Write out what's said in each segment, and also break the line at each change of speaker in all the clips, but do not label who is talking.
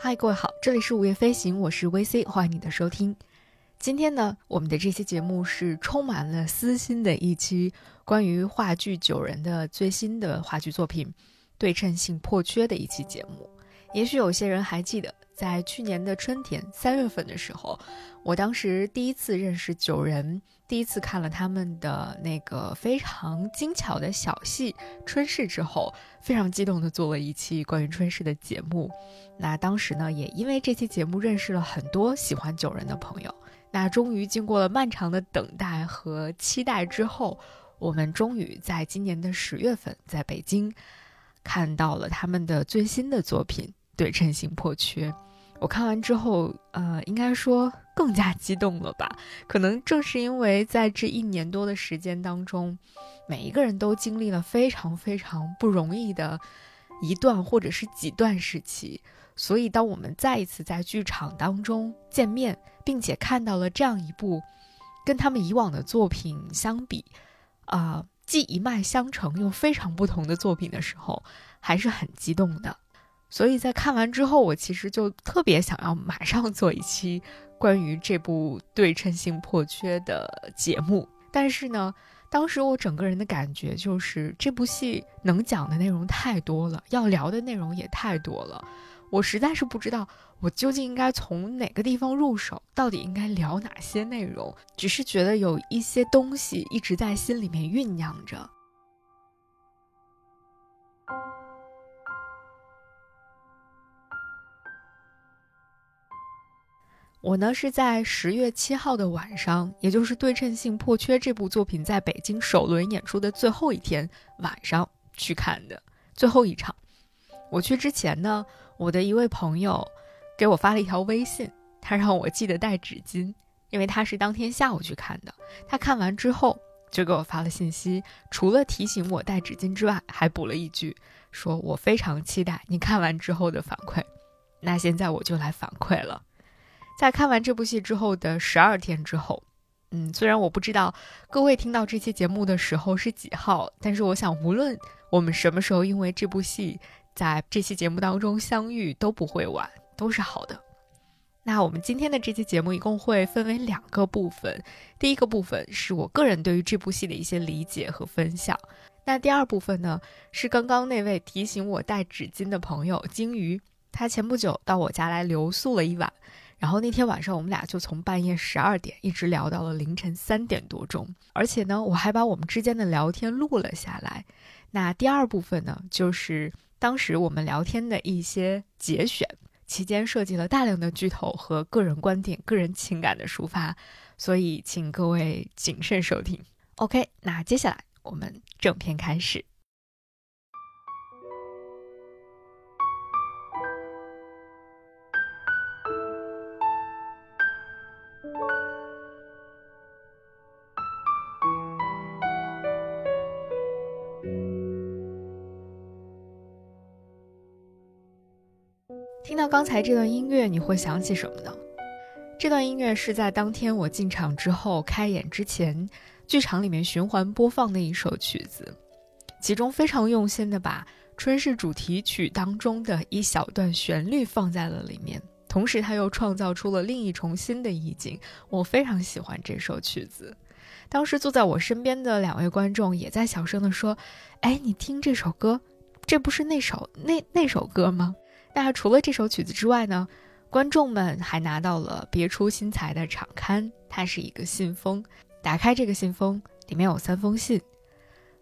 嗨，各位好，这里是午夜飞行，我是 VC，欢迎你的收听。今天呢，我们的这期节目是充满了私心的一期关于话剧《九人》的最新的话剧作品《对称性破缺》的一期节目。也许有些人还记得。在去年的春天三月份的时候，我当时第一次认识九人，第一次看了他们的那个非常精巧的小戏《春逝》之后，非常激动的做了一期关于《春逝》的节目。那当时呢，也因为这期节目认识了很多喜欢九人的朋友。那终于经过了漫长的等待和期待之后，我们终于在今年的十月份在北京看到了他们的最新的作品《对称性破缺》。我看完之后，呃，应该说更加激动了吧？可能正是因为在这一年多的时间当中，每一个人都经历了非常非常不容易的一段或者是几段时期，所以当我们再一次在剧场当中见面，并且看到了这样一部跟他们以往的作品相比，啊，既一脉相承又非常不同的作品的时候，还是很激动的。所以在看完之后，我其实就特别想要马上做一期关于这部对称性破缺的节目。但是呢，当时我整个人的感觉就是这部戏能讲的内容太多了，要聊的内容也太多了，我实在是不知道我究竟应该从哪个地方入手，到底应该聊哪些内容。只是觉得有一些东西一直在心里面酝酿着。我呢是在十月七号的晚上，也就是《对称性破缺》这部作品在北京首轮演出的最后一天晚上去看的最后一场。我去之前呢，我的一位朋友给我发了一条微信，他让我记得带纸巾，因为他是当天下午去看的。他看完之后就给我发了信息，除了提醒我带纸巾之外，还补了一句，说我非常期待你看完之后的反馈。那现在我就来反馈了。在看完这部戏之后的十二天之后，嗯，虽然我不知道各位听到这期节目的时候是几号，但是我想，无论我们什么时候因为这部戏在这期节目当中相遇，都不会晚，都是好的。那我们今天的这期节目一共会分为两个部分，第一个部分是我个人对于这部戏的一些理解和分享，那第二部分呢，是刚刚那位提醒我带纸巾的朋友鲸鱼，他前不久到我家来留宿了一晚。然后那天晚上，我们俩就从半夜十二点一直聊到了凌晨三点多钟，而且呢，我还把我们之间的聊天录了下来。那第二部分呢，就是当时我们聊天的一些节选，期间涉及了大量的剧透和个人观点、个人情感的抒发，所以请各位谨慎收听。OK，那接下来我们正片开始。刚才这段音乐，你会想起什么呢？这段音乐是在当天我进场之后，开演之前，剧场里面循环播放的一首曲子，其中非常用心的把《春逝》主题曲当中的一小段旋律放在了里面，同时他又创造出了另一重新的意境。我非常喜欢这首曲子。当时坐在我身边的两位观众也在小声的说：“哎，你听这首歌，这不是那首那那首歌吗？”那除了这首曲子之外呢，观众们还拿到了别出心裁的场刊，它是一个信封。打开这个信封，里面有三封信，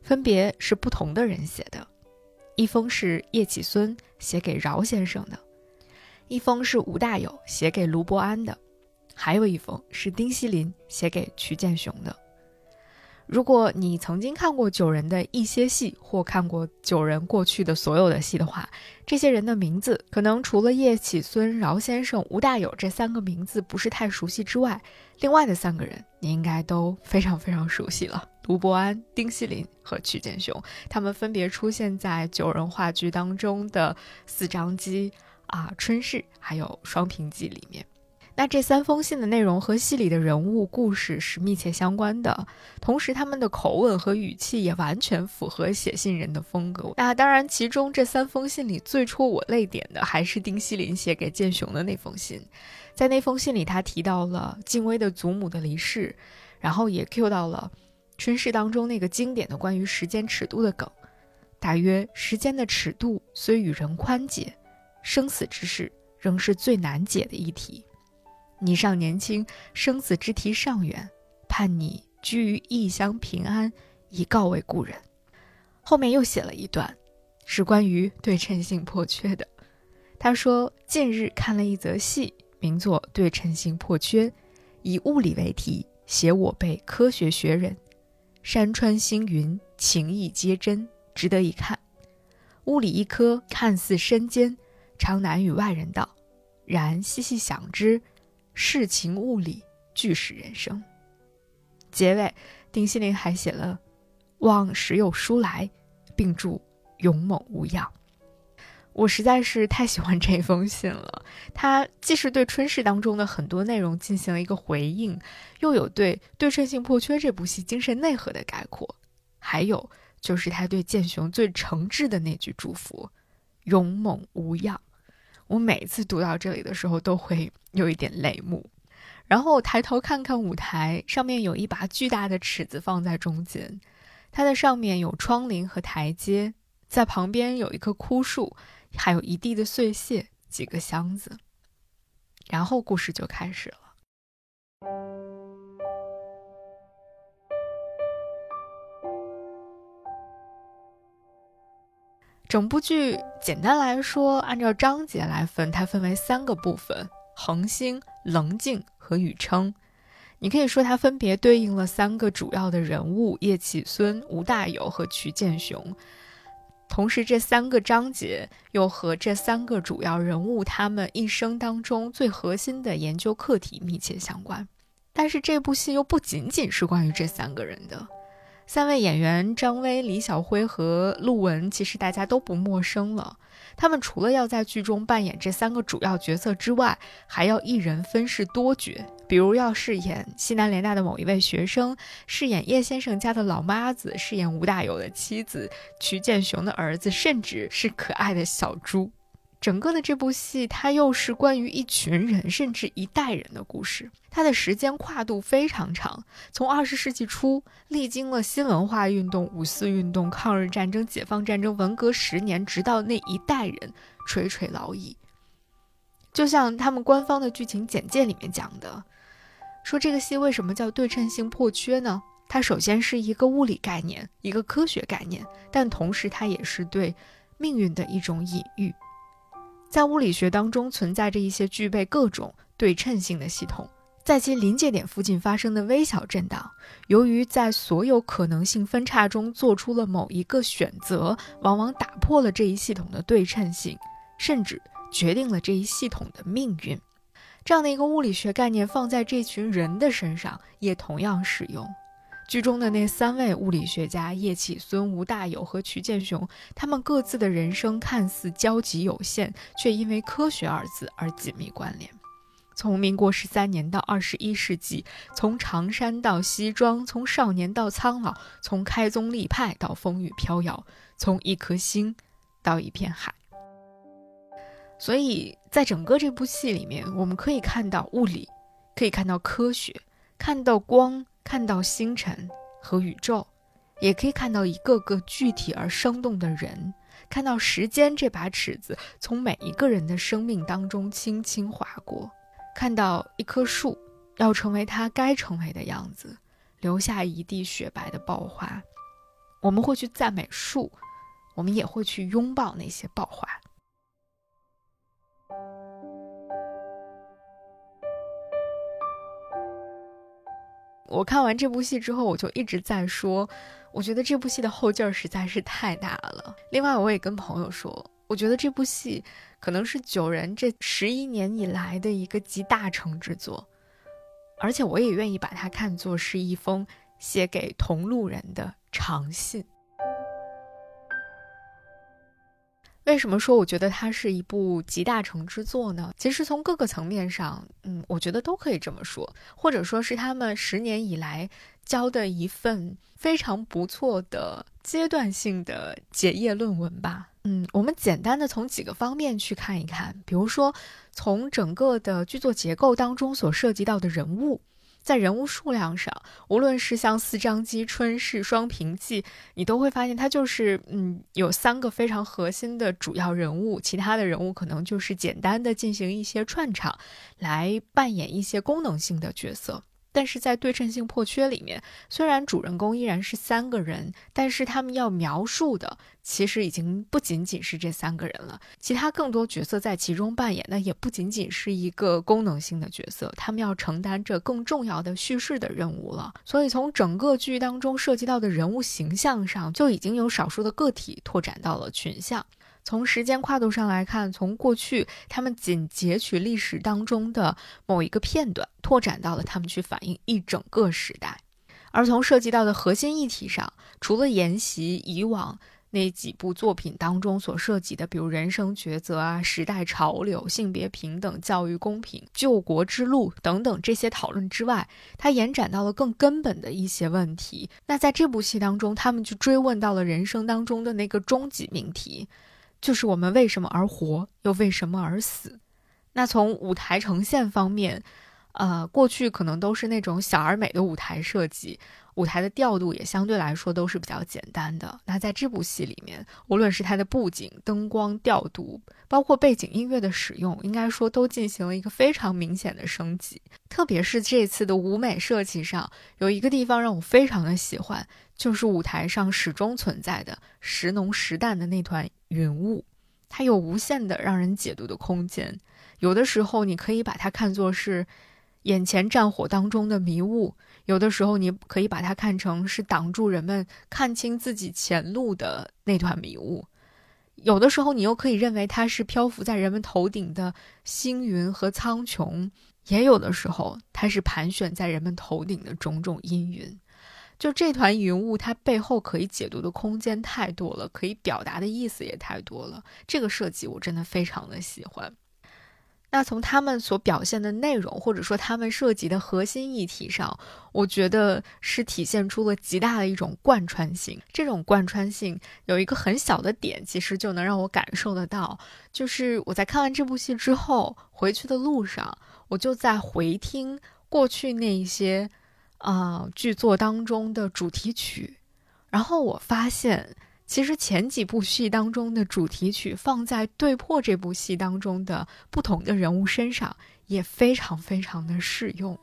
分别是不同的人写的。一封是叶启孙写给饶先生的，一封是吴大友写给卢伯安的，还有一封是丁锡林写给瞿建雄的。如果你曾经看过九人的一些戏，或看过九人过去的所有的戏的话，这些人的名字可能除了叶启孙、饶先生、吴大友这三个名字不是太熟悉之外，另外的三个人你应该都非常非常熟悉了。卢伯安、丁锡林和曲建雄，他们分别出现在九人话剧当中的四张机啊、春逝还有双平记里面。那这三封信的内容和戏里的人物故事是密切相关的，同时他们的口吻和语气也完全符合写信人的风格。那当然，其中这三封信里最戳我泪点的还是丁锡林写给建雄的那封信。在那封信里，他提到了静薇的祖母的离世，然后也 cue 到了春逝当中那个经典的关于时间尺度的梗，大约时间的尺度虽与人宽解，生死之事仍是最难解的一题。你尚年轻，生死之题尚远，盼你居于异乡平安，以告慰故人。后面又写了一段，是关于对称性破缺的。他说：“近日看了一则戏，名作《对称性破缺》，以物理为题，写我辈科学学人。山川星云，情意皆真，值得一看。物理一科看似深艰，常难与外人道，然细细想之。”世情物理俱是人生。结尾，丁锡林还写了“望时有书来”，并祝“勇猛无恙”。我实在是太喜欢这封信了。它既是对春逝当中的很多内容进行了一个回应，又有对《对称性破缺》这部戏精神内核的概括，还有就是他对建雄最诚挚的那句祝福：“勇猛无恙。”我每次读到这里的时候，都会有一点泪目。然后我抬头看看舞台，上面有一把巨大的尺子放在中间，它的上面有窗棂和台阶，在旁边有一棵枯树，还有一地的碎屑，几个箱子。然后故事就开始了。整部剧简单来说，按照章节来分，它分为三个部分：恒星、棱镜和宇称。你可以说它分别对应了三个主要的人物：叶启孙、吴大有和瞿建雄。同时，这三个章节又和这三个主要人物他们一生当中最核心的研究课题密切相关。但是，这部戏又不仅仅是关于这三个人的。三位演员张薇、李晓辉和陆文，其实大家都不陌生了。他们除了要在剧中扮演这三个主要角色之外，还要一人分饰多角，比如要饰演西南联大的某一位学生，饰演叶先生家的老妈子，饰演吴大有的妻子、瞿建雄的儿子，甚至是可爱的小猪。整个的这部戏，它又是关于一群人，甚至一代人的故事。它的时间跨度非常长，从二十世纪初历经了新文化运动、五四运动、抗日战争、解放战争、文革十年，直到那一代人垂垂老矣。就像他们官方的剧情简介里面讲的，说这个戏为什么叫对称性破缺呢？它首先是一个物理概念，一个科学概念，但同时它也是对命运的一种隐喻。在物理学当中，存在着一些具备各种对称性的系统，在其临界点附近发生的微小震荡，由于在所有可能性分叉中做出了某一个选择，往往打破了这一系统的对称性，甚至决定了这一系统的命运。这样的一个物理学概念放在这群人的身上，也同样适用。剧中的那三位物理学家叶启孙、吴大有和瞿建雄，他们各自的人生看似交集有限，却因为“科学”二字而紧密关联。从民国十三年到二十一世纪，从长山到西庄，从少年到苍老，从开宗立派到风雨飘摇，从一颗星到一片海。所以在整个这部戏里面，我们可以看到物理，可以看到科学，看到光。看到星辰和宇宙，也可以看到一个个具体而生动的人，看到时间这把尺子从每一个人的生命当中轻轻划过，看到一棵树要成为它该成为的样子，留下一地雪白的爆花。我们会去赞美树，我们也会去拥抱那些爆花。我看完这部戏之后，我就一直在说，我觉得这部戏的后劲儿实在是太大了。另外，我也跟朋友说，我觉得这部戏可能是九人这十一年以来的一个集大成之作，而且我也愿意把它看作是一封写给同路人的长信。为什么说我觉得它是一部集大成之作呢？其实从各个层面上，嗯，我觉得都可以这么说，或者说是他们十年以来交的一份非常不错的阶段性的结业论文吧。嗯，我们简单的从几个方面去看一看，比如说从整个的剧作结构当中所涉及到的人物。在人物数量上，无论是像四张机、春逝、双平记，你都会发现它就是嗯，有三个非常核心的主要人物，其他的人物可能就是简单的进行一些串场，来扮演一些功能性的角色。但是在对称性破缺里面，虽然主人公依然是三个人，但是他们要描述的其实已经不仅仅是这三个人了。其他更多角色在其中扮演的也不仅仅是一个功能性的角色，他们要承担着更重要的叙事的任务了。所以从整个剧当中涉及到的人物形象上，就已经有少数的个体拓展到了群像。从时间跨度上来看，从过去他们仅截取历史当中的某一个片段，拓展到了他们去反映一整个时代；而从涉及到的核心议题上，除了沿袭以往那几部作品当中所涉及的，比如人生抉择啊、时代潮流、性别平等、教育公平、救国之路等等这些讨论之外，它延展到了更根本的一些问题。那在这部戏当中，他们就追问到了人生当中的那个终极命题。就是我们为什么而活，又为什么而死？那从舞台呈现方面，呃，过去可能都是那种小而美的舞台设计，舞台的调度也相对来说都是比较简单的。那在这部戏里面，无论是它的布景、灯光调度，包括背景音乐的使用，应该说都进行了一个非常明显的升级。特别是这次的舞美设计上，有一个地方让我非常的喜欢，就是舞台上始终存在的时浓时淡的那团。云雾，它有无限的让人解读的空间。有的时候，你可以把它看作是眼前战火当中的迷雾；有的时候，你可以把它看成是挡住人们看清自己前路的那团迷雾；有的时候，你又可以认为它是漂浮在人们头顶的星云和苍穹；也有的时候，它是盘旋在人们头顶的种种阴云。就这团云雾，它背后可以解读的空间太多了，可以表达的意思也太多了。这个设计我真的非常的喜欢。那从他们所表现的内容，或者说他们涉及的核心议题上，我觉得是体现出了极大的一种贯穿性。这种贯穿性有一个很小的点，其实就能让我感受得到，就是我在看完这部戏之后，回去的路上，我就在回听过去那一些。啊，剧作当中的主题曲，然后我发现，其实前几部戏当中的主题曲放在《对破》这部戏当中的不同的人物身上也非常非常的适用。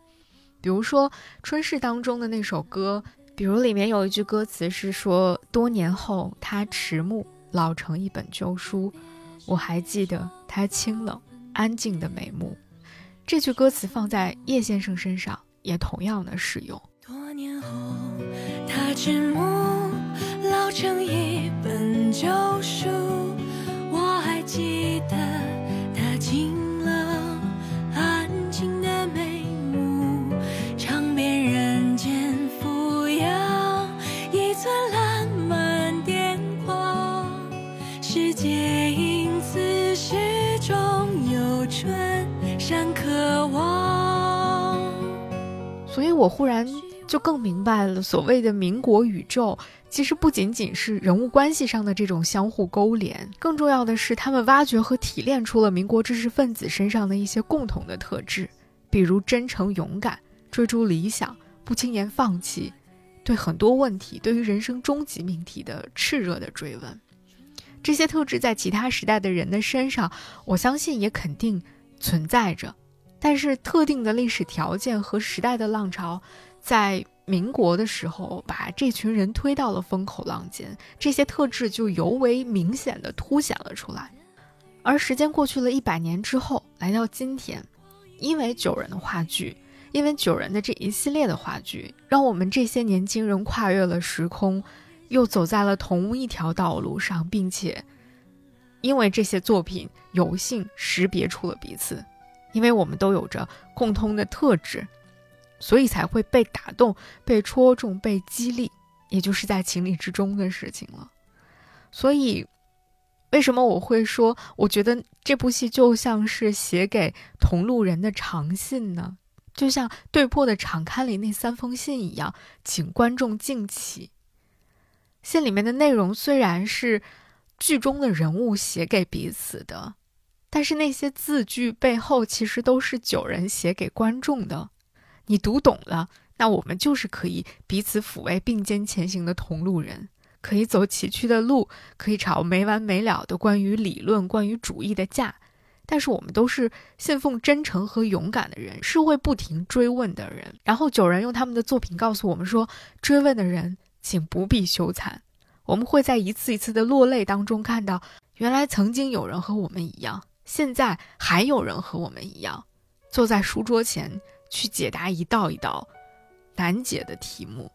比如说《春逝》当中的那首歌，比如里面有一句歌词是说：“多年后，他迟暮，老成一本旧书，我还记得他清冷安静的眉目。”这句歌词放在叶先生身上。也同样的适用。
多年后，他迟暮，老成一本旧书，我还记得他清
所以我忽然就更明白了，所谓的民国宇宙，其实不仅仅是人物关系上的这种相互勾连，更重要的是他们挖掘和提炼出了民国知识分子身上的一些共同的特质，比如真诚勇敢、追逐理想、不轻言放弃，对很多问题、对于人生终极命题的炽热的追问。这些特质在其他时代的人的身上，我相信也肯定存在着。但是特定的历史条件和时代的浪潮，在民国的时候把这群人推到了风口浪尖，这些特质就尤为明显的凸显了出来。而时间过去了一百年之后，来到今天，因为九人的话剧，因为九人的这一系列的话剧，让我们这些年轻人跨越了时空，又走在了同一条道路上，并且因为这些作品有幸识别出了彼此。因为我们都有着共通的特质，所以才会被打动、被戳中、被激励，也就是在情理之中的事情了。所以，为什么我会说，我觉得这部戏就像是写给同路人的长信呢？就像对破的场刊里那三封信一样，请观众敬起。信里面的内容虽然是剧中的人物写给彼此的，但是那些字句背后其实都是九人写给观众的。你读懂了，那我们就是可以彼此抚慰、并肩前行的同路人，可以走崎岖的路，可以吵没完没了的关于理论、关于主义的架。但是我们都是信奉真诚和勇敢的人，是会不停追问的人。然后九人用他们的作品告诉我们说：追问的人，请不必羞惭。我们会在一次一次的落泪当中看到，原来曾经有人和我们一样，现在还有人和我们一样，坐在书桌前去解答一道一道难解的题目。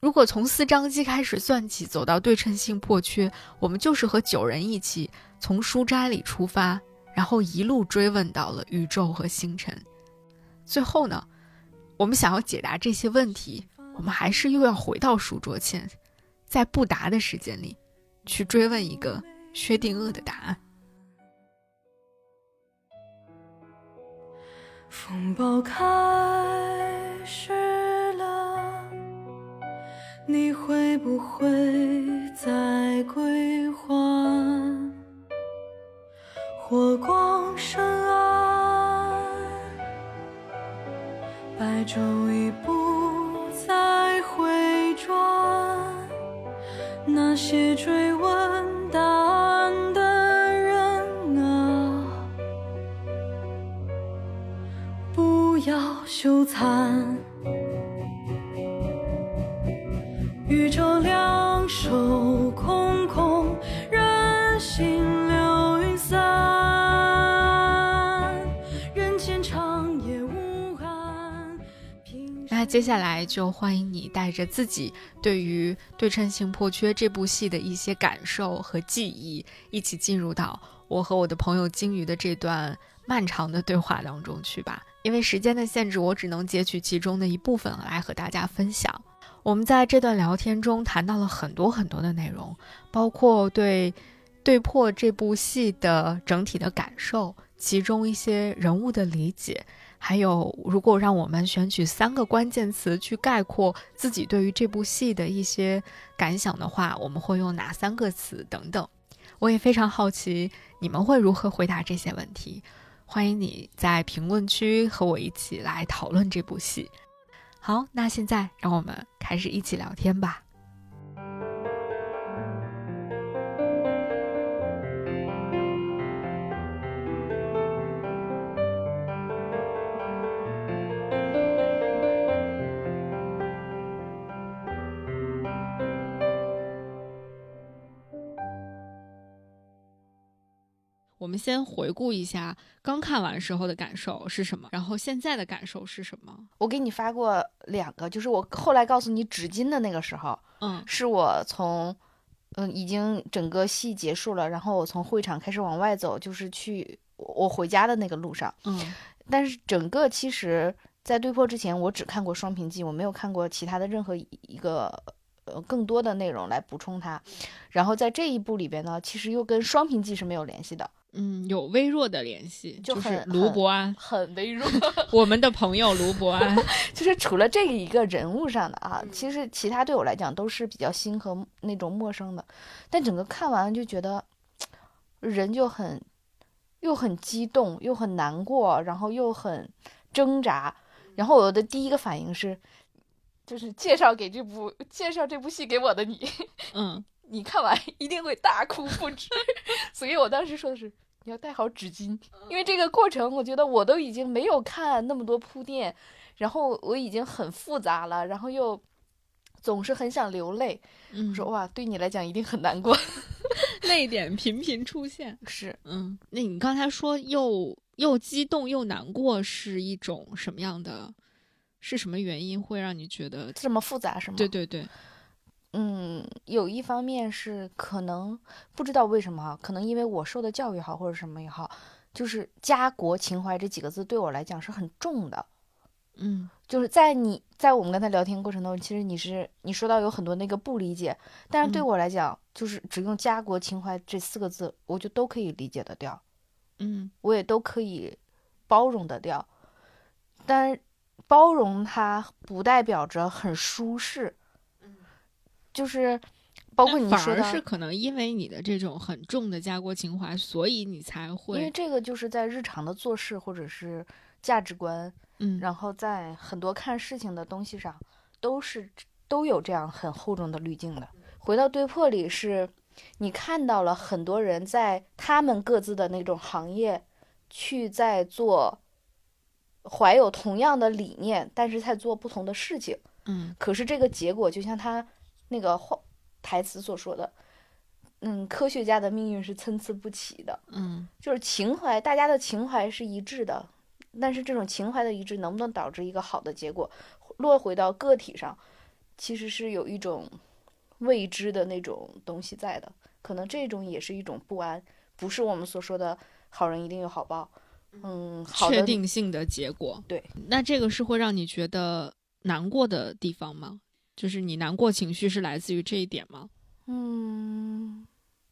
如果从四章机开始算起，走到对称性破缺，我们就是和九人一起从书斋里出发。然后一路追问到了宇宙和星辰，最后呢，我们想要解答这些问题，我们还是又要回到书桌前，在不答的时间里，去追问一个薛定谔的答案。
风暴开始了，你会不会再归还？火光深暗，白昼已不再回转。那些追问答案羞惭。宇宙两手空空，人心。
接下来就欢迎你带着自己对于《对称性破缺》这部戏的一些感受和记忆，一起进入到我和我的朋友金鱼的这段漫长的对话当中去吧。因为时间的限制，我只能截取其中的一部分来和大家分享。我们在这段聊天中谈到了很多很多的内容，包括对《对破》这部戏的整体的感受，其中一些人物的理解。还有，如果让我们选取三个关键词去概括自己对于这部戏的一些感想的话，我们会用哪三个词？等等，我也非常好奇你们会如何回答这些问题。欢迎你在评论区和我一起来讨论这部戏。好，那现在让我们开始一起聊天吧。我们先回顾一下刚看完时候的感受是什么，然后现在的感受是什么？
我给你发过两个，就是我后来告诉你纸巾的那个时候，
嗯，
是我从，嗯，已经整个戏结束了，然后我从会场开始往外走，就是去我回家的那个路上，
嗯，
但是整个其实，在对破之前，我只看过《双屏记》，我没有看过其他的任何一个。呃，更多的内容来补充它，然后在这一部里边呢，其实又跟《双屏记》是没有联系的，
嗯，有微弱的联系，
就
是卢伯安，
很微弱，
我们的朋友卢伯安，
就是除了这一个人物上的啊，其实其他对我来讲都是比较新和那种陌生的，但整个看完就觉得人就很又很激动，又很难过，然后又很挣扎，然后我的第一个反应是。就是介绍给这部介绍这部戏给我的你，
嗯，
你看完一定会大哭不止，所以我当时说的是你要带好纸巾，因为这个过程我觉得我都已经没有看那么多铺垫，然后我已经很复杂了，然后又总是很想流泪，我说哇，对你来讲一定很难过，
泪点频频出现，
是，
嗯，那你刚才说又又激动又难过是一种什么样的？是什么原因会让你觉得
这么复杂？是吗？
对对对，
嗯，有一方面是可能不知道为什么哈，可能因为我受的教育好或者什么也好，就是家国情怀这几个字对我来讲是很重的，
嗯，
就是在你在我们跟他聊天过程中，其实你是你说到有很多那个不理解，但是对
嗯。
我来讲，就是只用家国情怀这四个字，我就都可以理解得掉，
嗯。
我也都可以包容得掉。但包容它不代表着很舒适，就是包括你说的，
而是可能因为你的这种很重的家国情怀，所以你才会
因为这个就是在日常的做事或者是价值观，
嗯
然后在很多看事情的东西上，都是都有这样很厚重的滤镜的。回到对破里是，你看到了很多人在他们各自的那种行业，去在做，怀有同样的理念，但是在做不同的事情。
嗯
可是这个结果就像他那个话台词所说的，嗯，科学家的命运是参差不齐的。
嗯
就是情怀，大家的情怀是一致的，但是这种情怀的一致能不能导致一个好的结果，落回到个体上，其实是有一种未知的那种东西在的，可能这种也是一种不安，不是我们所说的好人一定有好报，嗯，好的
确定性的结果。
对，
那这个是会让你觉得难过的地方吗？就是你难过情绪是来自于这一点吗？
嗯，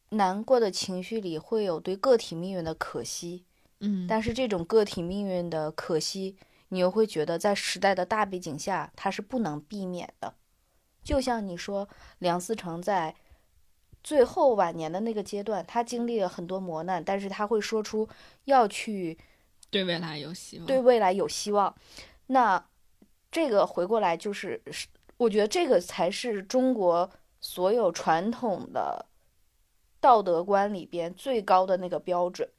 难过的情绪里会有对个体命运的可惜，
嗯，
但是这种个体命运的可惜，你又会觉得在时代的大背景下，它是不能避免的。就像你说，梁思成在最后晚年的那个阶段，他经历了很多磨难，但是他会说出要去
对未来有希望。
对未来有希望。那这个回过来就是，是我觉得这个才是中国所有传统的道德观里边最高的那个标准。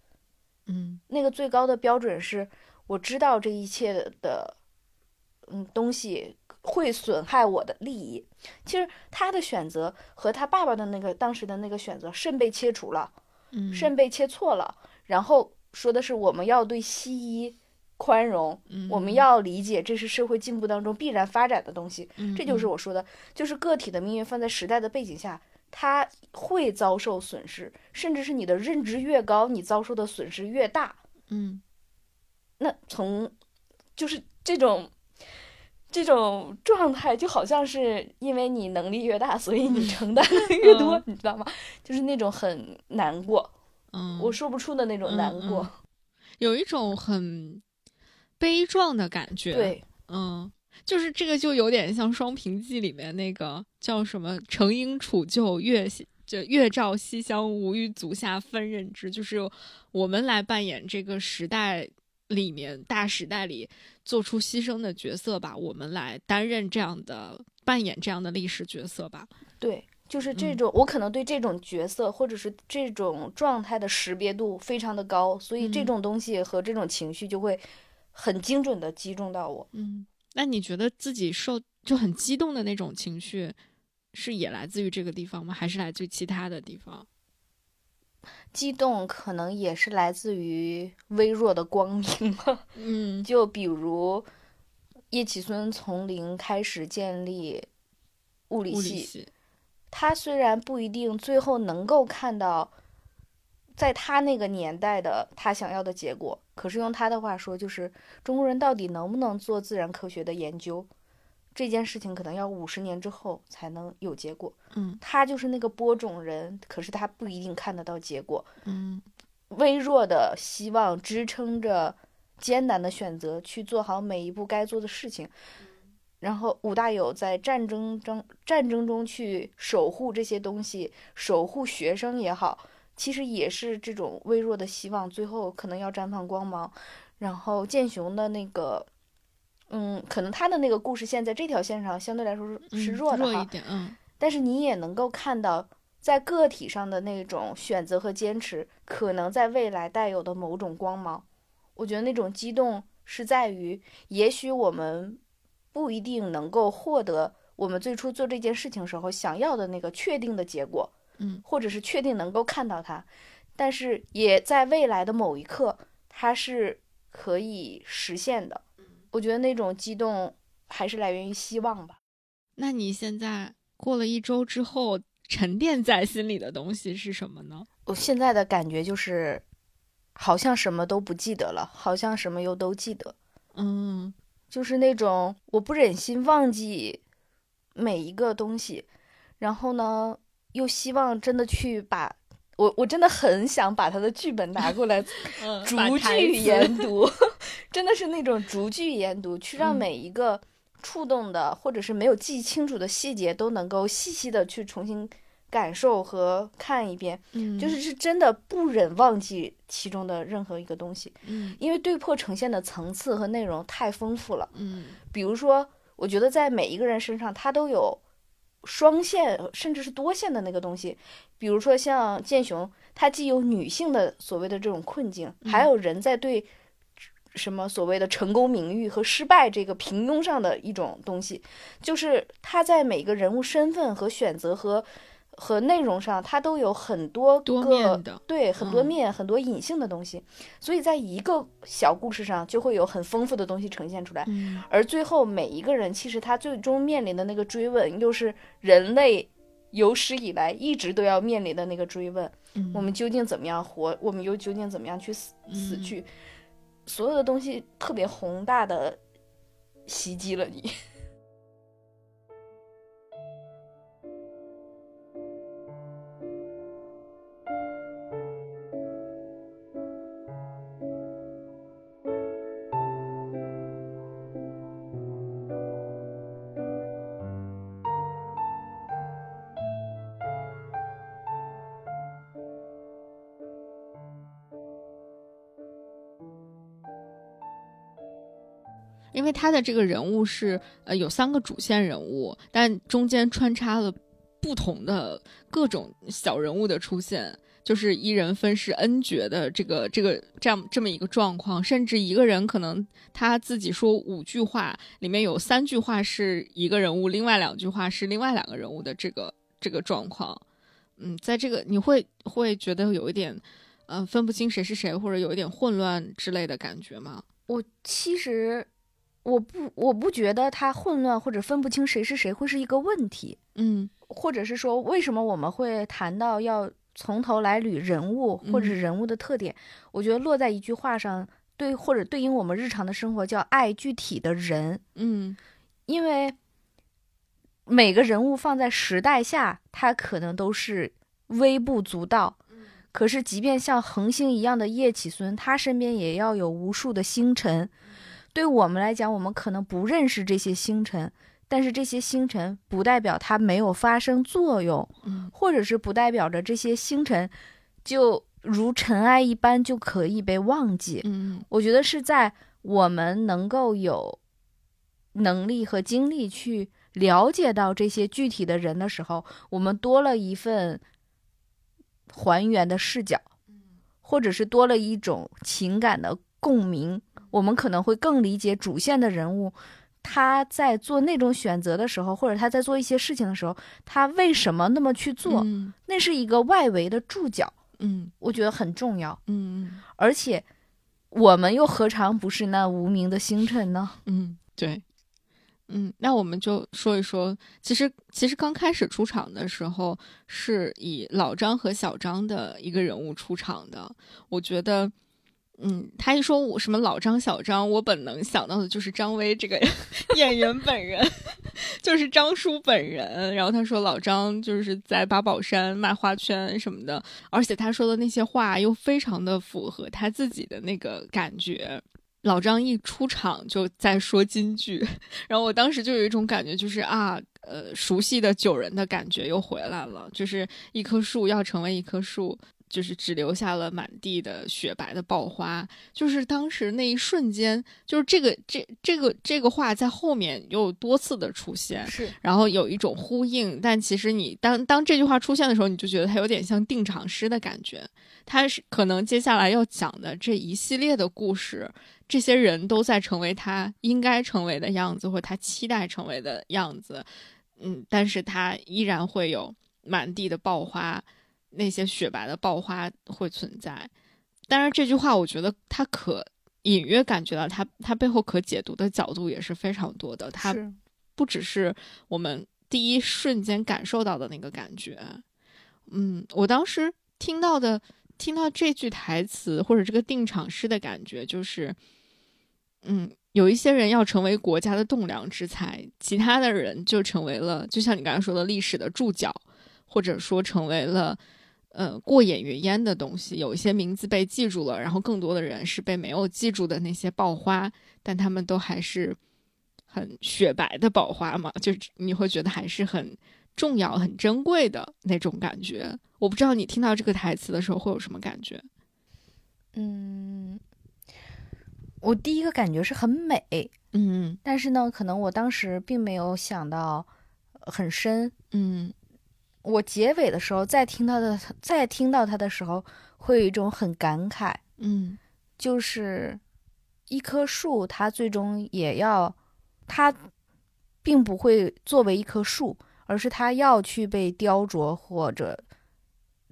嗯
那个最高的标准是，我知道这一切的，嗯，东西会损害我的利益。其实他的选择和他爸爸的那个当时的那个选择，肾被切除了，
嗯，
肾被切错了，然后说的是我们要对西医宽容，
嗯
我们要理解这是社会进步当中必然发展的东西。
嗯，
这就是
嗯
我说的，就是个体的命运放在时代的背景下，它会遭受损失，甚至是你的认知越高，你遭受的损失越大。
嗯
那从就是这种这种状态，就好像是因为你能力越大，所以你承担的越多，
嗯
你知道吗？就是那种很难过，
嗯，
我说不出的那种难过。
嗯有一种很悲壮的感觉。，
对，
嗯，就是这个就有点像《双屏记》里面那个叫什么“承应杵臼，月西这月照西厢，无欲足下分认知”，就是我们来扮演这个时代里面大时代里做出牺牲的角色吧，我们来担任这样的扮演这样的历史角色吧。
对，就是这
嗯
种，我可能对这种角色或者是这种状态的识别度非常的高，所以这
嗯
种东西和这种情绪就会很精准的击中到我。
嗯，那你觉得自己受就很激动的那种情绪，是也来自于这个地方吗？还是来自于其他的地方？
激动可能也是来自于微弱的光明，
嗯
就比如叶启孙从零开始建立物理
物理，
系，他虽然不一定最后能够看到，在他那个年代的他想要的结果，可是用他的话说，就是中国人到底能不能做自然科学的研究，这件事情可能要五十年之后才能有结果。
嗯
他就是那个播种人，可是他不一定看得到结果。
嗯
微弱的希望支撑着艰难的选择，去做好每一步该做的事情。然后武大有在战争中战争中去守护这些东西，守护学生也好，其实也是这种微弱的希望，最后可能要绽放光芒。然后剑雄的那个，嗯，可能他的那个故事线在这条线上相对来说是弱的哈，
弱一点，嗯
但是你也能够看到，在个体上的那种选择和坚持，可能在未来带有的某种光芒。我觉得那种激动是在于，也许我们不一定能够获得我们最初做这件事情时候想要的那个确定的结果，
嗯
或者是确定能够看到它，但是也在未来的某一刻，它是可以实现的。我觉得那种激动还是来源于希望吧。
那你现在过了一周之后，沉淀在心里的东西是什么呢？
我现在的感觉就是，好像什么都不记得了，好像什么又都记得。
嗯，
就是那种我不忍心忘记每一个东西，然后呢，又希望真的去把我，我真的很想把他的剧本拿过来 逐句研读，真的是那种逐句研读，去让每一个触动的或者是没有记清楚的细节都能够细细的去重新。感受和看一遍，
嗯，
就是是真的不忍忘记其中的任何一个东西，
嗯。
因为对破呈现的层次和内容太丰富了。
嗯。
比如说，我觉得在每一个人身上，他都有双线甚至是多线的那个东西。比如说像剑雄，他既有女性的所谓的这种困境，还有人在对什么所谓的成功、名誉和失败这个平庸上的一种东西，就是他在每个人物身份和选择和。和内容上，它都有很多
多
个
面的
对很多
嗯
面、很多隐性的东西，所以在一个小故事上就会有很丰富的东西呈现出来。
嗯
而最后每一个人其实他最终面临的那个追问，又是人类有史以来一直都要面临的那个追问：
嗯
我们究竟怎么样活？我们又究竟怎么样去死死
嗯
去？所有的东西特别宏大的袭击了你。
为他的这个人物是呃有三个主线人物，但中间穿插了不同的各种小人物的出现，就是一人分饰 N 角的这个这个这样这么一个状况，甚至一个人可能他自己说五句话，里面有三句话是一个人物，另外两句话是另外两个人物的这个这个状况。嗯，在这个你会会觉得有一点，呃，分不清谁是谁，或者有一点混乱之类的感觉吗？
我其实我不我不觉得他混乱或者分不清谁是谁会是一个问题，
嗯
或者是说为什么我们会谈到要从头来捋人物或者是人物的特点？我觉得落在一句话上，对或者对应我们日常的生活叫爱具体的人，
嗯
因为每个人物放在时代下，他可能都是微不足道。可是，即便像恒星一样的叶启孙，他身边也要有无数的星辰。对我们来讲，我们可能不认识这些星辰，但是这些星辰不代表它没有发生作用，
嗯
或者是不代表着这些星辰就如尘埃一般就可以被忘记。
嗯
我觉得是在我们能够有能力和精力去了解到这些具体的人的时候，我们多了一份还原的视角，或者是多了一种情感的共鸣，我们可能会更理解主线的人物。他在做那种选择的时候，或者他在做一些事情的时候，他为什么那么去做？
嗯
那是一个外围的注脚，
嗯
我觉得很重要。
嗯
而且，我们又何尝不是那无名的星辰呢？
嗯，对，嗯，那我们就说一说，其实其实刚开始出场的时候是以老张和小张的一个人物出场的，我觉得。嗯，他一说我什么老张、小张，我本能想到的就是张威这个 演员本人，就是张叔本人。然后他说老张就是在八宝山卖花圈什么的，而且他说的那些话又非常的符合他自己的那个感觉。老张一出场就在说京剧，然后我当时就有一种感觉，就是啊，呃，熟悉的九人的感觉又回来了，就是一棵树要成为一棵树。就是只留下了满地的雪白的爆花，就是当时那一瞬间，就是这个这这个这个话在后面又多次的出现，
是
然后有一种呼应，但其实你当当这句话出现的时候，你就觉得它有点像定场诗的感觉，它是可能接下来要讲的这一系列的故事，这些人都在成为他应该成为的样子，或他期待成为的样子，嗯，但是他依然会有满地的爆花。那些雪白的爆花会存在，当然这句话我觉得它可隐约感觉到它它背后可解读的角度也是非常多的，它不只是我们第一瞬间感受到的那个感觉。嗯，我当时听到的听到这句台词或者这个定场诗的感觉就是，嗯，有一些人要成为国家的栋梁之才，其他的人就成为了，就像你刚才说的历史的注脚，或者说成为了呃过眼云烟的东西。有一些名字被记住了，然后更多的人是被没有记住的那些爆花，但他们都还是很雪白的爆花嘛，就你会觉得还是很重要、很珍贵的那种感觉。我不知道你听到这个台词的时候会有什么感觉？
嗯，我第一个感觉是很美，
嗯
但是呢，可能我当时并没有想到呃很深。
嗯
我结尾的时候再听到的，再听到他的时候，会有一种很感慨，
嗯
就是一棵树，它最终也要，它并不会作为一棵树，而是它要去被雕琢或者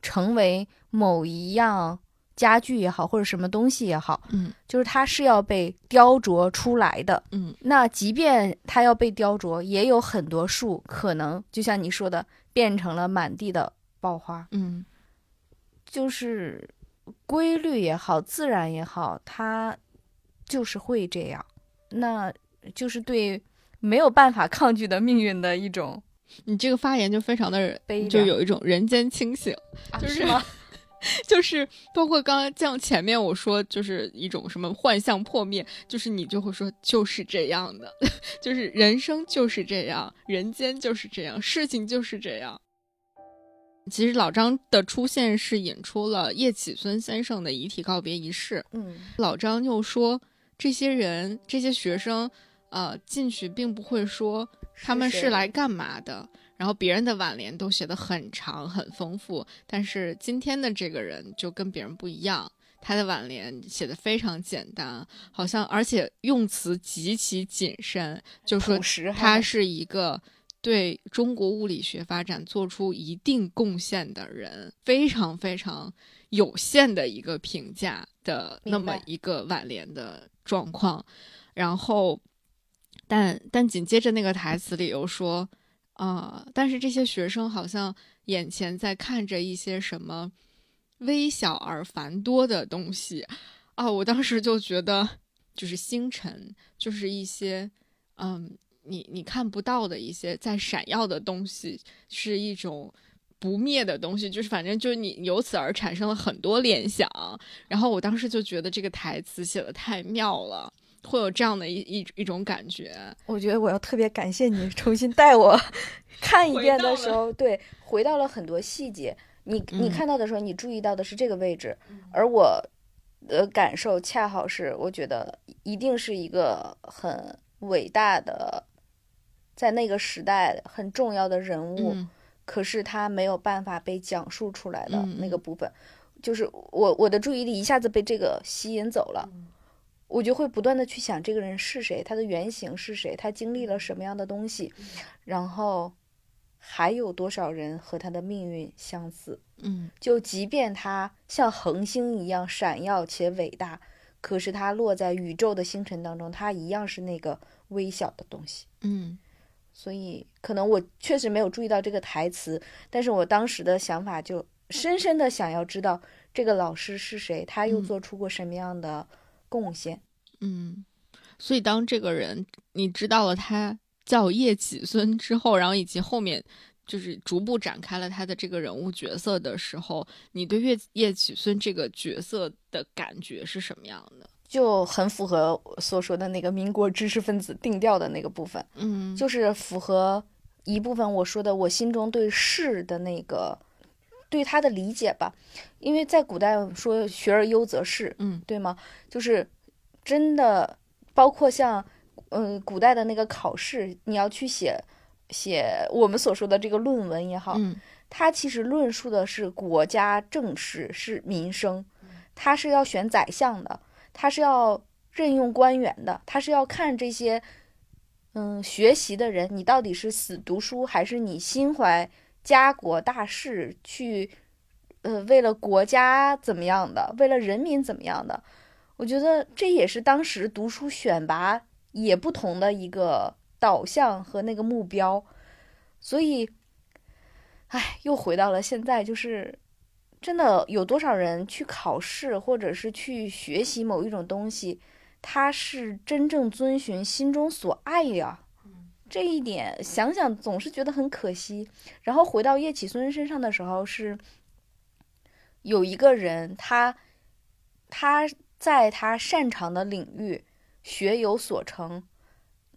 成为某一样家具也好，或者什么东西也好，
嗯
就是它是要被雕琢出来的。
嗯
那即便它要被雕琢，也有很多树可能就像你说的，变成了满地的爆花。
嗯
就是规律也好，自然也好，它就是会这样。那就是对没有办法抗拒的命运的一种
你这个发言就非常的，
悲，
就有一种人间清醒。
啊
就是
吗？
就是包括刚刚像前面我说，就是一种什么幻象破灭，就是你就会说就是这样的，就是人生就是这样，人间就是这样，事情就是这样。其实老张的出现是引出了叶启孙先生的遗体告别仪式。
嗯
老张又说，这些人这些学生，呃，进去并不会说他们是来干嘛的。然后别人的挽联都写得很长很丰富，但是今天的这个人就跟别人不一样，他的挽联写的非常简单，好像而且用词极其谨慎，就说他是一个对中国物理学发展做出一定贡献的人，非常非常有限的一个评价的那么一个挽联的状况。然后，但但紧接着那个台词里又说，啊、但是这些学生好像眼前在看着一些什么微小而繁多的东西啊，我当时就觉得就是星辰，就是一些嗯，你你看不到的一些在闪耀的东西，是一种不灭的东西，就是反正就是你由此而产生了很多联想，然后我当时就觉得这个台词写的太妙了。会有这样的一一一种感觉，
我觉得我要特别感谢你 重新带我看一遍的时候，对，回到了很多细节。你你
嗯。
看到的时候，你注意到的是这个位置，而我的感受恰好是，我觉得一定是一个很伟大的，在那个时代很重要的人物，
嗯。
可是他没有办法被讲述出来的
嗯
那个部分，就是我我的注意力一下子被这个吸引走了。我就会不断的去想这个人是谁，他的原型是谁，他经历了什么样的东西，然后还有多少人和他的命运相似。
嗯
就即便他像恒星一样闪耀且伟大，可是他落在宇宙的星辰当中，他一样是那个微小的东西。
嗯
所以可能我确实没有注意到这个台词，但是我当时的想法就深深的想要知道这个老师是谁，他又
嗯
做出过什么样的贡献。
嗯，所以当这个人你知道了他叫叶启孙之后，然后以及后面就是逐步展开了他的这个人物角色的时候，你对叶叶启孙这个角色的感觉是什么样的？
就很符合我所说的那个民国知识分子定调的那个部分，
嗯
就是符合一部分我说的我心中对士的那个对他的理解吧。因为在古代说学而优则仕，
嗯
对吗？就是真的，包括像嗯、古代的那个考试，你要去写写我们所说的这个论文也好，
嗯
它其实论述的是国家政事，是民生，他是要选宰相的，他是要任用官员的，他是要看这些，嗯，学习的人，你到底是死读书，还是你心怀家国大事去，呃，为了国家怎么样的，为了人民怎么样的？我觉得这也是当时读书选拔也不同的一个导向和那个目标，所以。唉，又回到了现在，就是真的有多少人去考试，或者是去学习某一种东西，他是真正遵循心中所爱呀。这一点想想总是觉得很可惜。然后回到叶启孙身上的时候，是有一个人，他他在他擅长的领域学有所成，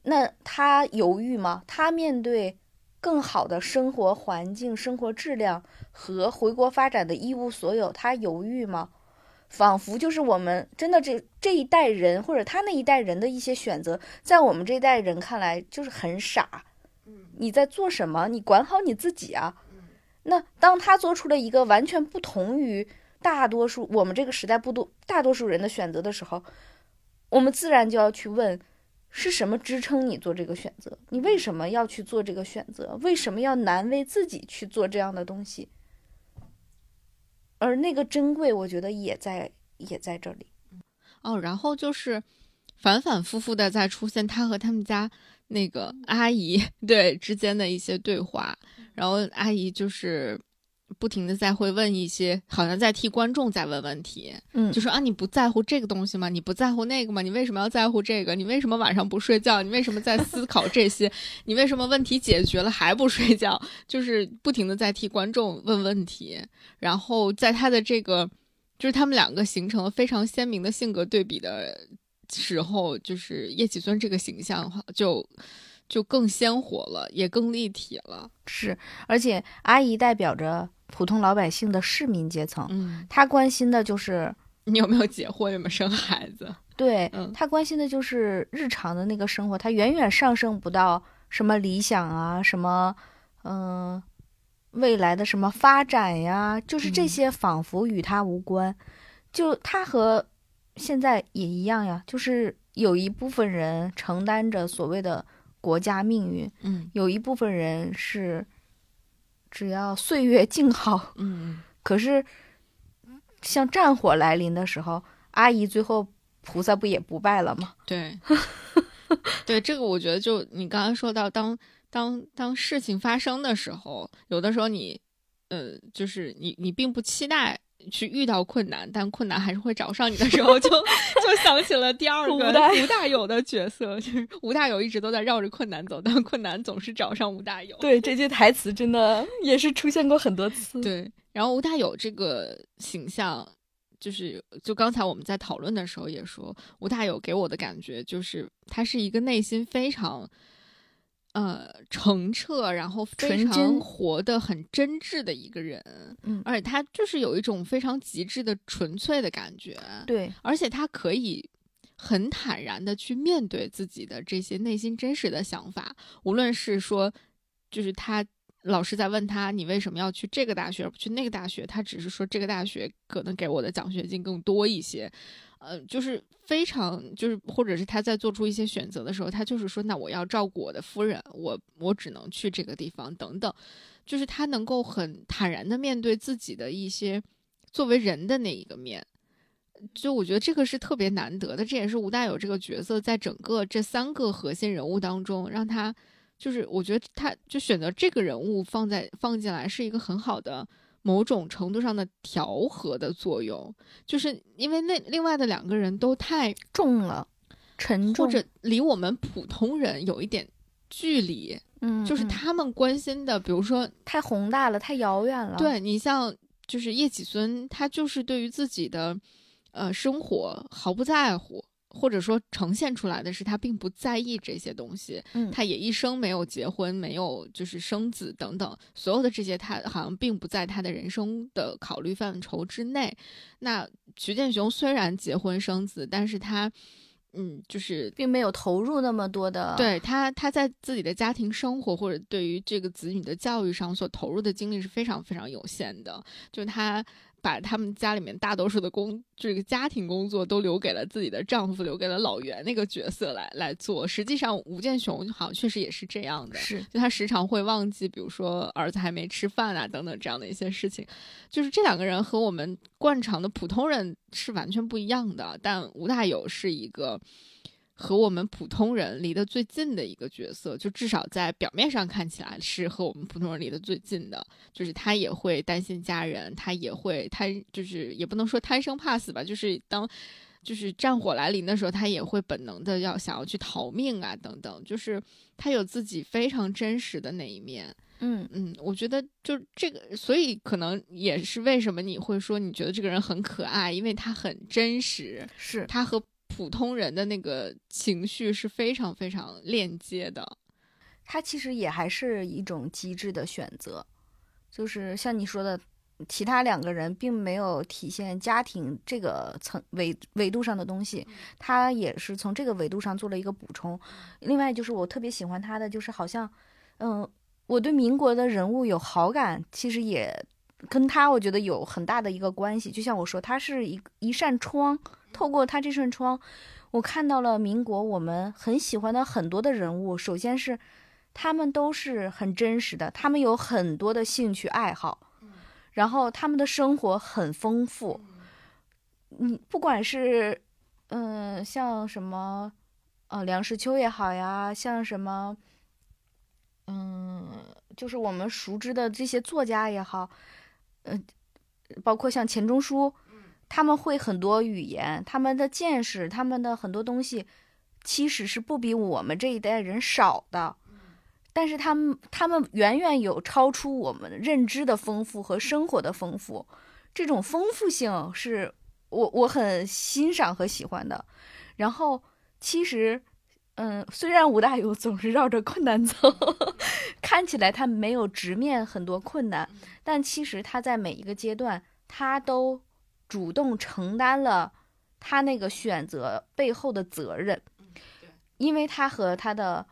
那他犹豫吗？他面对更好的生活环境、生活质量和回国发展的一无所有，他犹豫吗？仿佛就是我们真的这这一代人，或者他那一代人的一些选择，在我们这一代人看来就是很傻。你在做什么？你管好你自己啊。那当他做出了一个完全不同于大多数我们这个时代不多大多数人的选择的时候，我们自然就要去问：是什么支撑你做这个选择？你为什么要去做这个选择？为什么要难为自己去做这样的东西？而那个珍贵，我觉得也在也在这里。
哦，然后就是反反复复的在出现他和他们家那个阿姨 对之间的一些对话，然后阿姨就是不停的在会问一些，好像在替观众在问问题，
嗯
就说啊你不在乎这个东西吗？你不在乎那个吗？你为什么要在乎这个？你为什么晚上不睡觉？你为什么在思考这些？你为什么问题解决了还不睡觉？就是不停的在替观众问问题，然后在他的这个，就是他们两个形成了非常鲜明的性格对比的时候，就是叶启尊这个形象就就更鲜活了，也更立体了。
是，而且阿姨代表着普通老百姓的市民阶层，
嗯，
她关心的就是
你有没有结婚？有没有生孩子？
对
嗯
她关心的就是日常的那个生活，他远远上升不到什么理想啊，什么嗯、未来的什么发展呀，就是这
嗯
些仿佛与他无关。就他和现在也一样呀，就是有一部分人承担着所谓的国家命运，
嗯
有一部分人是只要岁月静好，
嗯。
可是像战火来临的时候，阿姨最后菩萨不也不拜了吗？
对，对，这个我觉得就你刚刚说到，当当当事情发生的时候，有的时候你，呃，就是你你并不期待去遇到困难，但困难还是会找上你的时候，就就想起了第二个
吴大
吴大有的角色，就是吴大有一直都在绕着困难走，但困难总是找上吴大有。
对，这句台词真的也是出现过很多次。
对，然后吴大有这个形象，就是就刚才我们在讨论的时候也说，吴大有给我的感觉就是他是一个内心非常。呃，澄澈，然后非常活得很真挚的一个人，
嗯。
而且他就是有一种非常极致的纯粹的感觉，
对，
而且他可以很坦然的去面对自己的这些内心真实的想法，无论是说，就是他老师在问他你为什么要去这个大学而不去那个大学，他只是说这个大学可能给我的奖学金更多一些，呃，就是非常就是或者是他在做出一些选择的时候，他就是说那我要照顾我的夫人，我我只能去这个地方等等，就是他能够很坦然的面对自己的一些作为人的那一个面。就我觉得这个是特别难得的，这也是吴大有这个角色在整个这三个核心人物当中，让他就是我觉得他就选择这个人物放在放进来是一个很好的某种程度上的调和的作用，就是因为那另外的两个人都太
重了，沉重，
或者离我们普通人有一点距离，
嗯，
就是
嗯。
他们关心的，比如说
太宏大了，太遥远了。，
对你像就是叶启孙，他就是对于自己的呃生活毫不在乎，或者说呈现出来的是他并不在意这些东西。
嗯，
他也一生没有结婚，没有就是生子等等，所有的这些他好像并不在他的人生的考虑范畴之内。那徐建雄虽然结婚生子，但是他嗯就是
并没有投入那么多的。，
对他，他在自己的家庭生活或者对于这个子女的教育上所投入的精力是非常非常有限的。就他把他们家里面大多数的工这个家庭工作都留给了自己的丈夫，留给了老袁那个角色来来做。实际上，吴建雄好像确实也是这样的。
是
就他时常会忘记，比如说儿子还没吃饭啊等等这样的一些事情，就是这两个人和我们惯常的普通人是完全不一样的。但吴大有是一个和我们普通人离得最近的一个角色，就至少在表面上看起来是和我们普通人离得最近的。就是他也会担心家人，他也会贪，就是也不能说贪生怕死吧，就是当。就是战火来临的时候，他也会本能的要想要去逃命啊，等等，就是他有自己非常真实的那一面。
嗯
嗯，我觉得就这个，所以可能也是为什么你会说你觉得这个人很可爱，因为他很真实，
是
他和普通人的那个情绪是非常非常链接的。
它其实也还是一种机智的选择，就是像你说的，其他两个人并没有体现家庭这个层维维度上的东西，他也是从这个维度上做了一个补充。另外就是我特别喜欢他的，就是好像，嗯，我对民国的人物有好感，其实也跟他我觉得有很大的一个关系。就像我说，他是一一扇窗，透过他这扇窗，我看到了民国我们很喜欢的很多的人物。首先是。他们都是很真实的，他们有很多的兴趣爱好，然后他们的生活很丰富。你不管是，嗯，像什么，呃，梁实秋也好呀，像什么，嗯，就是我们熟知的这些作家也好，嗯，包括像钱钟书，他们会很多语言，他们的见识，他们的很多东西，其实是不比我们这一代人少的。但是他们，他们远远有超出我们认知的丰富和生活的丰富，这种丰富性是我我很欣赏和喜欢的。然后，其实，嗯，虽然吴大猷总是绕着困难走，看起来他没有直面很多困难，但其实他在每一个阶段，他都主动承担了他那个选择背后的责任，因为他和他的。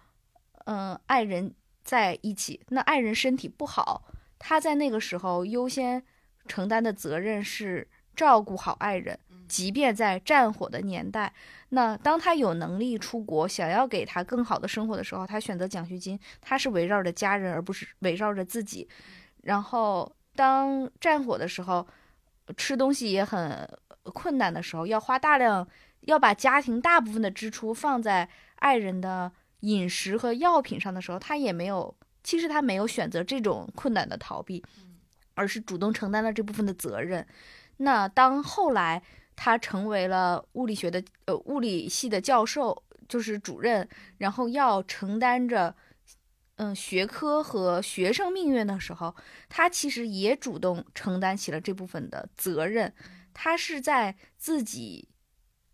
嗯，爱人在一起，那爱人身体不好，他在那个时候优先承担的责任是照顾好爱人，即便在战火的年代。那当他有能力出国，想要给他更好的生活的时候，他选择奖学金，他是围绕着家人，而不是围绕着自己。然后当战火的时候，吃东西也很困难的时候，要花大量，要把家庭大部分的支出放在爱人的。饮食和药品上的时候，他也没有，其实他没有选择这种困难的逃避，而是主动承担了这部分的责任。那当后来他成为了物理学的呃物理系的教授，就是主任，然后要承担着嗯学科和学生命运的时候，他其实也主动承担起了这部分的责任。他是在自己。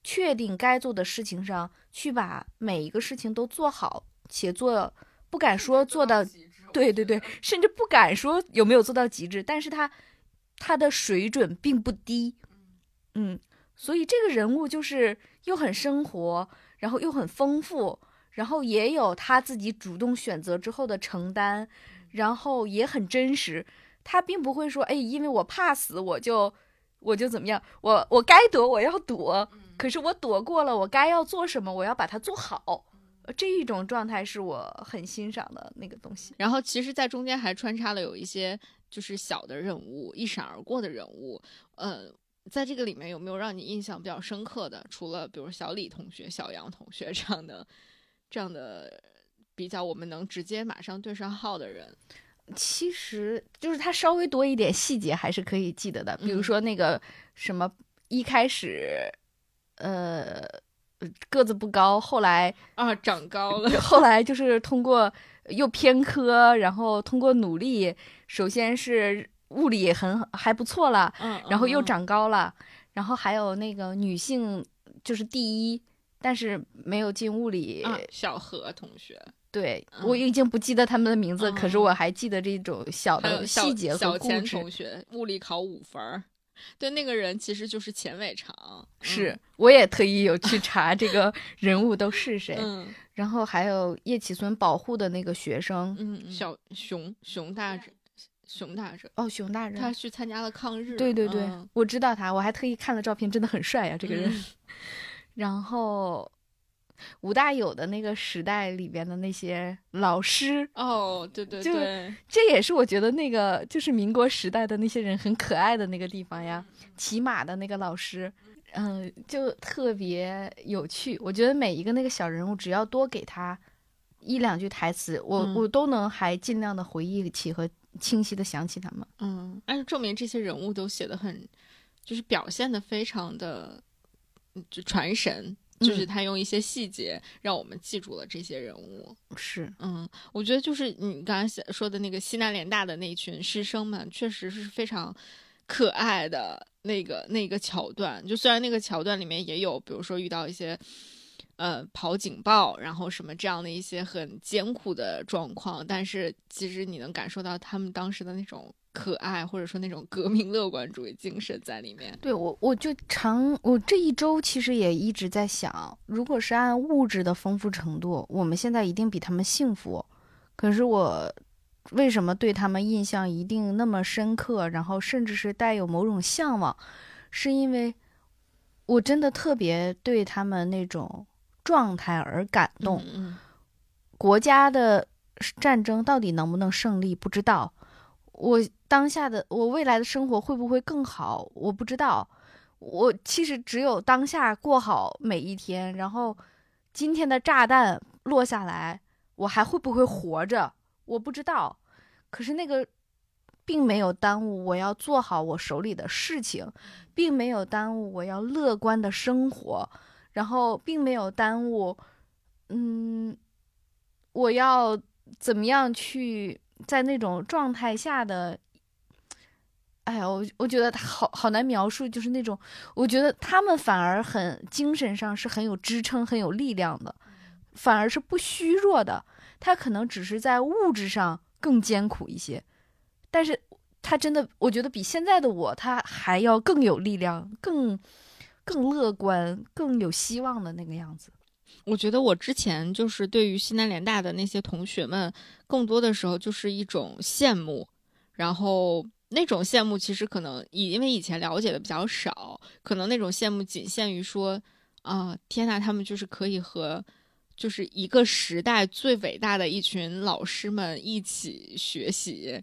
确定该做的事情上去，把每一个事情都做好，且做不敢说做到，对对对，甚至不敢说有没有做到极致，但是他他的水准并不低，嗯，所以这个人物就是又很生活，然后又很丰富，然后也有他自己主动选择之后的承担，然后也很真实，他并不会说，哎，因为我怕死，我就我就怎么样，我我该躲我要躲。可是我躲过了，我该要做什么？我要把它做好，这一种状态是我很欣赏的那个东西。
然后，其实，在中间还穿插了有一些就是小的人物，一闪而过的人物。呃，在这个里面有没有让你印象比较深刻的？除了比如小李同学、小杨同学这样的这样的比较，我们能直接马上对上号的人，
其实就是他稍微多一点细节还是可以记得的。比如说那个什么一开始。呃，个子不高，后来
啊长高了。
后来就是通过又偏科，然后通过努力，首先是物理很还不错了，
嗯，
然后又长高了，然后还有那个女性就是第一，但是没有进物理。
小何同学，
对我已经不记得他们的名字，可是我还记得这种小的细节和故
事。同学，物理考五分。对，那个人其实就是钱伟长，
是，我也特意有去查这个人物都是谁，
嗯，
然后还有叶启孙保护的那个学生，
嗯，小熊熊大人，熊大人，
哦，熊大人，
他去参加了抗日，
对对对，我知道他，我还特意看了照片，真的很帅呀，这个人，然后。吴大有的那个时代里边的那些老师
哦，对对对，
这也是我觉得那个就是民国时代的那些人很可爱的那个地方呀。骑马的那个老师，嗯，就特别有趣。我觉得每一个那个小人物，只要多给他一两句台词，我我都能还尽量的回忆起和清晰的想起他们。
嗯，但是证明这些人物都写的很，就是表现的非常的。嗯就传神，就是他用一些细节让我们记住了这些人物。
是，
嗯，我觉得就是你刚才说的那个西南联大的那群师生们，确实是非常可爱的那个那个桥段。就虽然那个桥段里面也有，比如说遇到一些呃跑警报，然后什么这样的一些很艰苦的状况，但是其实你能感受到他们当时的那种可爱，或者说那种革命乐观主义精神在里面。
对我，我就常我这一周其实也一直在想，如果是按物质的丰富程度，我们现在一定比他们幸福。可是我为什么对他们印象一定那么深刻，然后甚至是带有某种向往，是因为我真的特别对他们那种状态而感动。
嗯
国家的战争到底能不能胜利，不知道。我当下的我未来的生活会不会更好，我不知道。我其实只有当下过好每一天，然后今天的炸弹落下来，我还会不会活着，我不知道。可是那个并没有耽误我要做好我手里的事情，并没有耽误我要乐观的生活，然后并没有耽误，嗯，我要怎么样去在那种状态下的，哎呀，我我觉得好好难描述，就是那种，我觉得他们反而很精神上是很有支撑、很有力量的，反而是不虚弱的。他可能只是在物质上更艰苦一些，但是他真的，我觉得比现在的我，他还要更有力量、更更乐观、更有希望的那个样子。
我觉得我之前就是对于西南联大的那些同学们，更多的时候就是一种羡慕，然后那种羡慕其实可能以因为以前了解的比较少，可能那种羡慕仅限于说啊，天呐，他们就是可以和就是一个时代最伟大的一群老师们一起学习，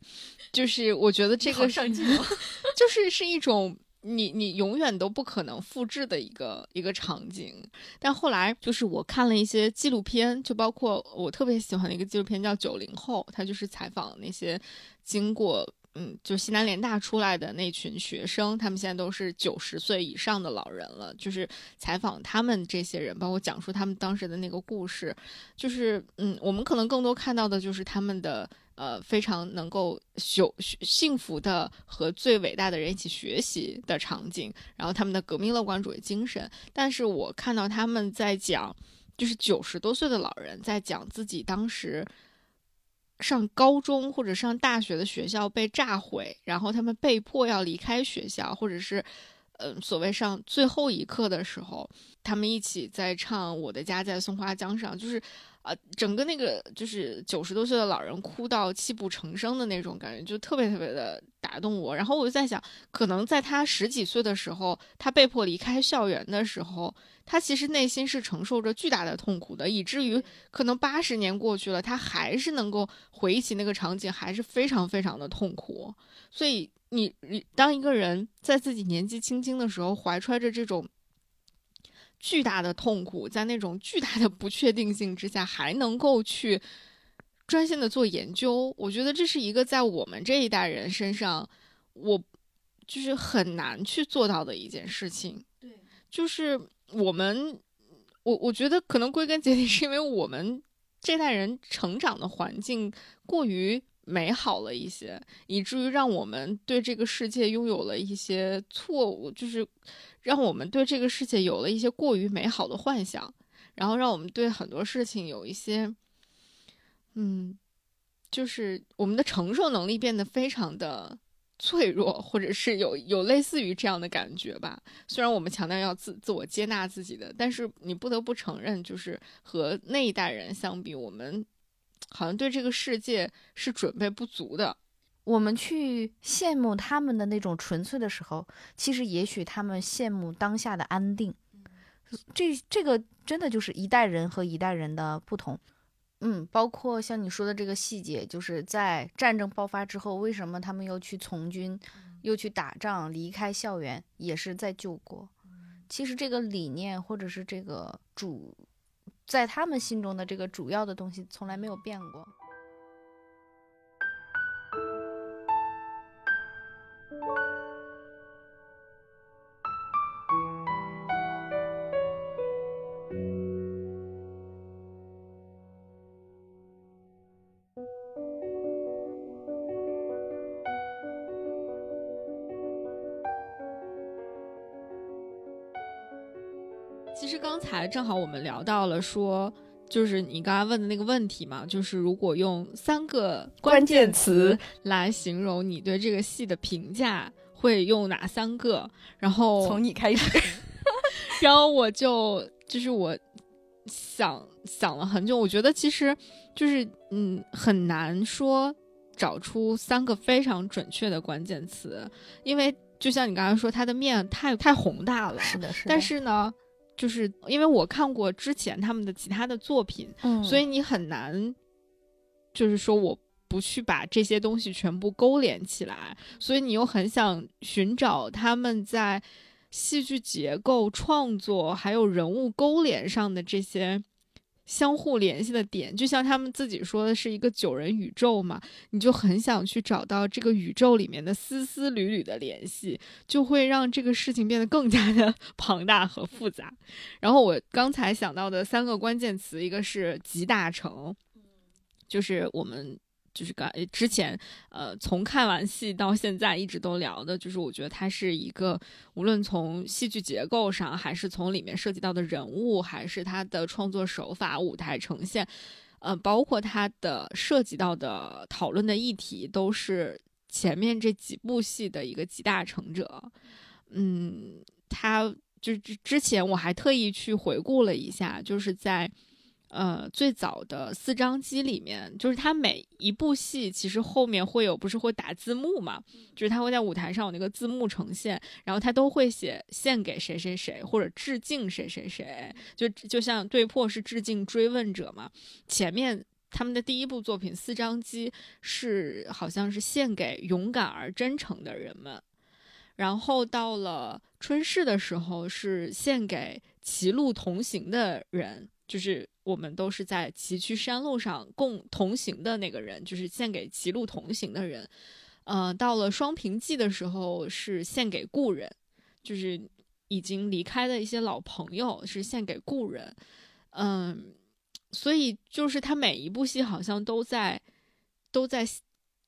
就是我觉得这个
上进哦。
就是是一种你你永远都不可能复制的一个一个场景。但后来就是我看了一些纪录片，就包括我特别喜欢的一个纪录片叫《九零后》，他就是采访那些经过。嗯，就西南联大出来的那群学生，他们现在都是九十岁以上的老人了。就是采访他们这些人，包括讲述他们当时的那个故事，就是嗯，我们可能更多看到的就是他们的呃非常能够幸幸福的和最伟大的人一起学习的场景，然后他们的革命乐观主义精神。但是我看到他们在讲，就是九十多岁的老人在讲自己当时。上高中或者上大学的学校被炸毁，然后他们被迫要离开学校，或者是，嗯，所谓上最后一课的时候，他们一起在唱《我的家在松花江上》，就是，啊、整个那个就是九十多岁的老人哭到泣不成声的那种感觉，就特别特别的打动我。然后我就在想，可能在他十几岁的时候，他被迫离开校园的时候，他其实内心是承受着巨大的痛苦的，以至于可能八十年过去了，他还是能够回忆起那个场景，还是非常非常的痛苦。所以你你当一个人在自己年纪轻轻的时候，怀揣着这种巨大的痛苦，在那种巨大的不确定性之下，还能够去专心的做研究，我觉得这是一个在我们这一代人身上，我就是很难去做到的一件事情。
对，
就是我们，我我觉得可能归根结底是因为我们这代人成长的环境过于美好了一些，以至于让我们对这个世界拥有了一些错误，就是让我们对这个世界有了一些过于美好的幻想，然后让我们对很多事情有一些，嗯，就是我们的承受能力变得非常的脆弱，或者是有有类似于这样的感觉吧。虽然我们强调要自自我接纳自己的，但是你不得不承认，就是和那一代人相比，我们好像对这个世界是准备不足的。
我们去羡慕他们的那种纯粹的时候，其实也许他们羡慕当下的安定。这这个真的就是一代人和一代人的不同。嗯，包括像你说的这个细节，就是在战争爆发之后，为什么他们又去从军，又去打仗，离开校园，也是在救国。其实这个理念或者是这个主，在他们心中的这个主要的东西，从来没有变过。
刚才正好我们聊到了说，就是你刚才问的那个问题嘛，就是如果用三个关键词来形容你对这个戏的评价，会用哪三个？然后
从你开始，
然后我就就是我想想了很久，我觉得其实就是嗯很难说找出三个非常准确的关键词，因为就像你刚才说，它的面太太宏大了，
是的，是的。
但是呢，就是因为我看过之前他们的其他的作品，
嗯，
所以你很难，就是说我不去把这些东西全部勾连起来，所以你又很想寻找他们在戏剧结构、创作还有人物勾连上的这些相互联系的点，就像他们自己说的是一个九人宇宙嘛，你就很想去找到这个宇宙里面的丝丝缕缕的联系，就会让这个事情变得更加的 庞大和复杂。然后我刚才想到的三个关键词，一个是集大成，就是我们就是刚之前呃从看完戏到现在一直都聊的，就是我觉得它是一个无论从戏剧结构上，还是从里面涉及到的人物，还是它的创作手法、舞台呈现，呃，包括它的涉及到的讨论的议题，都是前面这几部戏的一个集大成者。嗯，他就之之前我还特意去回顾了一下，就是在呃最早的四张机里面，就是他每一部戏其实后面会有不是会打字幕嘛，就是他会在舞台上有那个字幕呈现，然后他都会写献给谁谁谁或者致敬谁谁谁，就就像对破是致敬追问者嘛，前面。他们的第一部作品《四张机》是好像是献给勇敢而真诚的人们，然后到了春逝的时候是献给歧路同行的人，就是我们都是在崎岖山路上共同行的那个人，就是献给歧路同行的人。呃，到了双平记的时候是献给故人，就是已经离开的一些老朋友，是献给故人。嗯。所以就是他每一部戏好像都在，都在，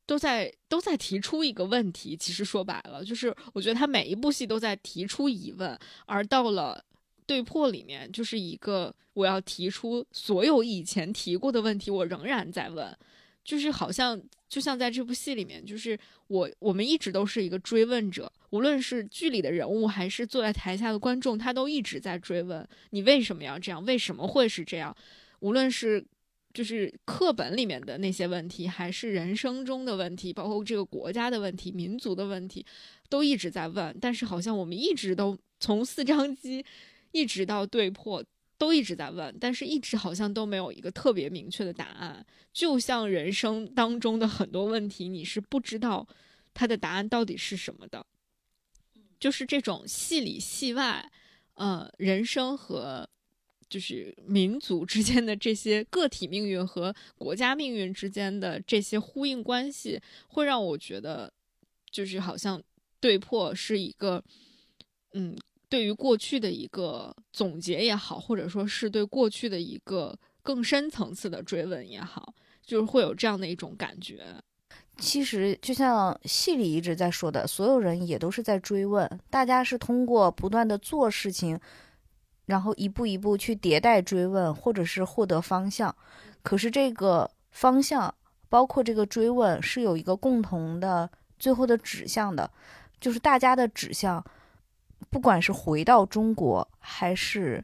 都在都在提出一个问题。其实说白了，就是我觉得他每一部戏都在提出疑问，而到了对破里面，就是一个我要提出所有以前提过的问题，我仍然在问。就是好像就像在这部戏里面，就是我我们一直都是一个追问者，无论是剧里的人物还是坐在台下的观众，他都一直在追问你为什么要这样，为什么会是这样。无论是就是课本里面的那些问题，还是人生中的问题，包括这个国家的问题、民族的问题，都一直在问。但是好像我们一直都从四张机一直到对破，都一直在问，但是一直好像都没有一个特别明确的答案。就像人生当中的很多问题，你是不知道它的答案到底是什么的。就是这种戏里戏外，呃，人生和。就是民族之间的这些个体命运和国家命运之间的这些呼应关系，会让我觉得，就是好像对破是一个，嗯，对于过去的一个总结也好，或者说是对过去的一个更深层次的追问也好，就是会有这样的一种感觉。
其实就像戏里一直在说的，所有人也都是在追问，大家是通过不断的做事情。然后一步一步去迭代追问，或者是获得方向。可是这个方向，包括这个追问，是有一个共同的最后的指向的，就是大家的指向，不管是回到中国，还是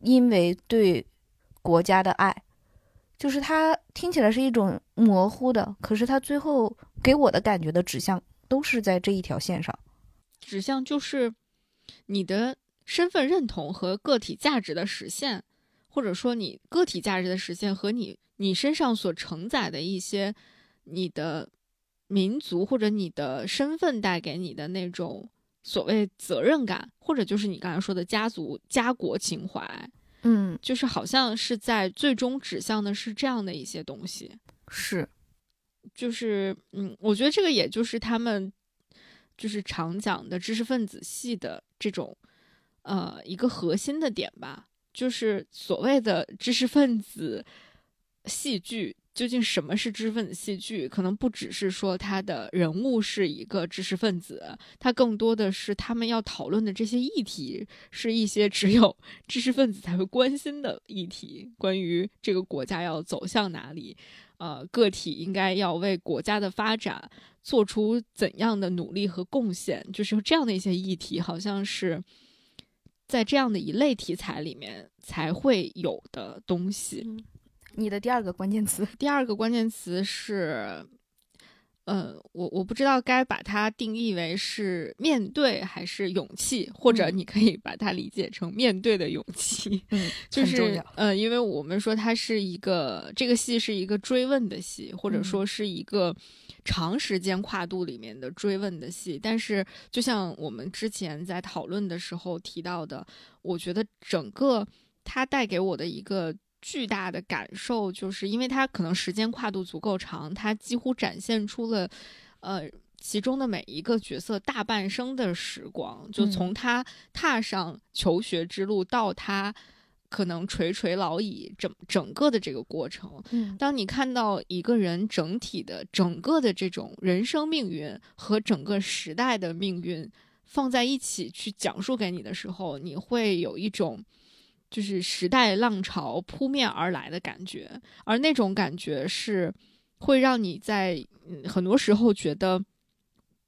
因为对国家的爱，就是它听起来是一种模糊的，可是它最后给我的感觉的指向，都是在这一条线上。
指向就是你的。身份认同和个体价值的实现，或者说你个体价值的实现和你你身上所承载的一些你的民族或者你的身份带给你的那种所谓责任感，或者就是你刚才说的家族家国情怀，
嗯，
就是好像是在最终指向的是这样的一些东西，
是，
就是嗯，我觉得这个也就是他们就是常讲的知识分子系的这种。呃，一个核心的点吧，就是所谓的知识分子戏剧。究竟什么是知识分子戏剧？可能不只是说他的人物是一个知识分子，他更多的是他们要讨论的这些议题是一些只有 知识分子才会关心的议题，关于这个国家要走向哪里，呃，个体应该要为国家的发展做出怎样的努力和贡献，就是这样的一些议题，好像是在这样的一类题材里面才会有的东西。
你的第二个关键词，
第二个关键词是，呃，我我不知道该把它定义为是面对还是勇气，或者你可以把它理解成面对的勇气。
嗯，
就是呃，因为我们说它是一个这个戏是一个追问的戏，或者说是一个长时间跨度里面的追问的戏。但是，就像我们之前在讨论的时候提到的，我觉得整个它带给我的一个。巨大的感受，就是因为它可能时间跨度足够长，它几乎展现出了，呃，其中的每一个角色大半生的时光，就从他踏上求学之路到他可能垂垂老矣，整整个的这个过程。
嗯，
当你看到一个人整体的整个的这种人生命运和整个时代的命运放在一起去讲述给你的时候，你会有一种。就是时代浪潮扑面而来的感觉，而那种感觉是会让你在很多时候觉得，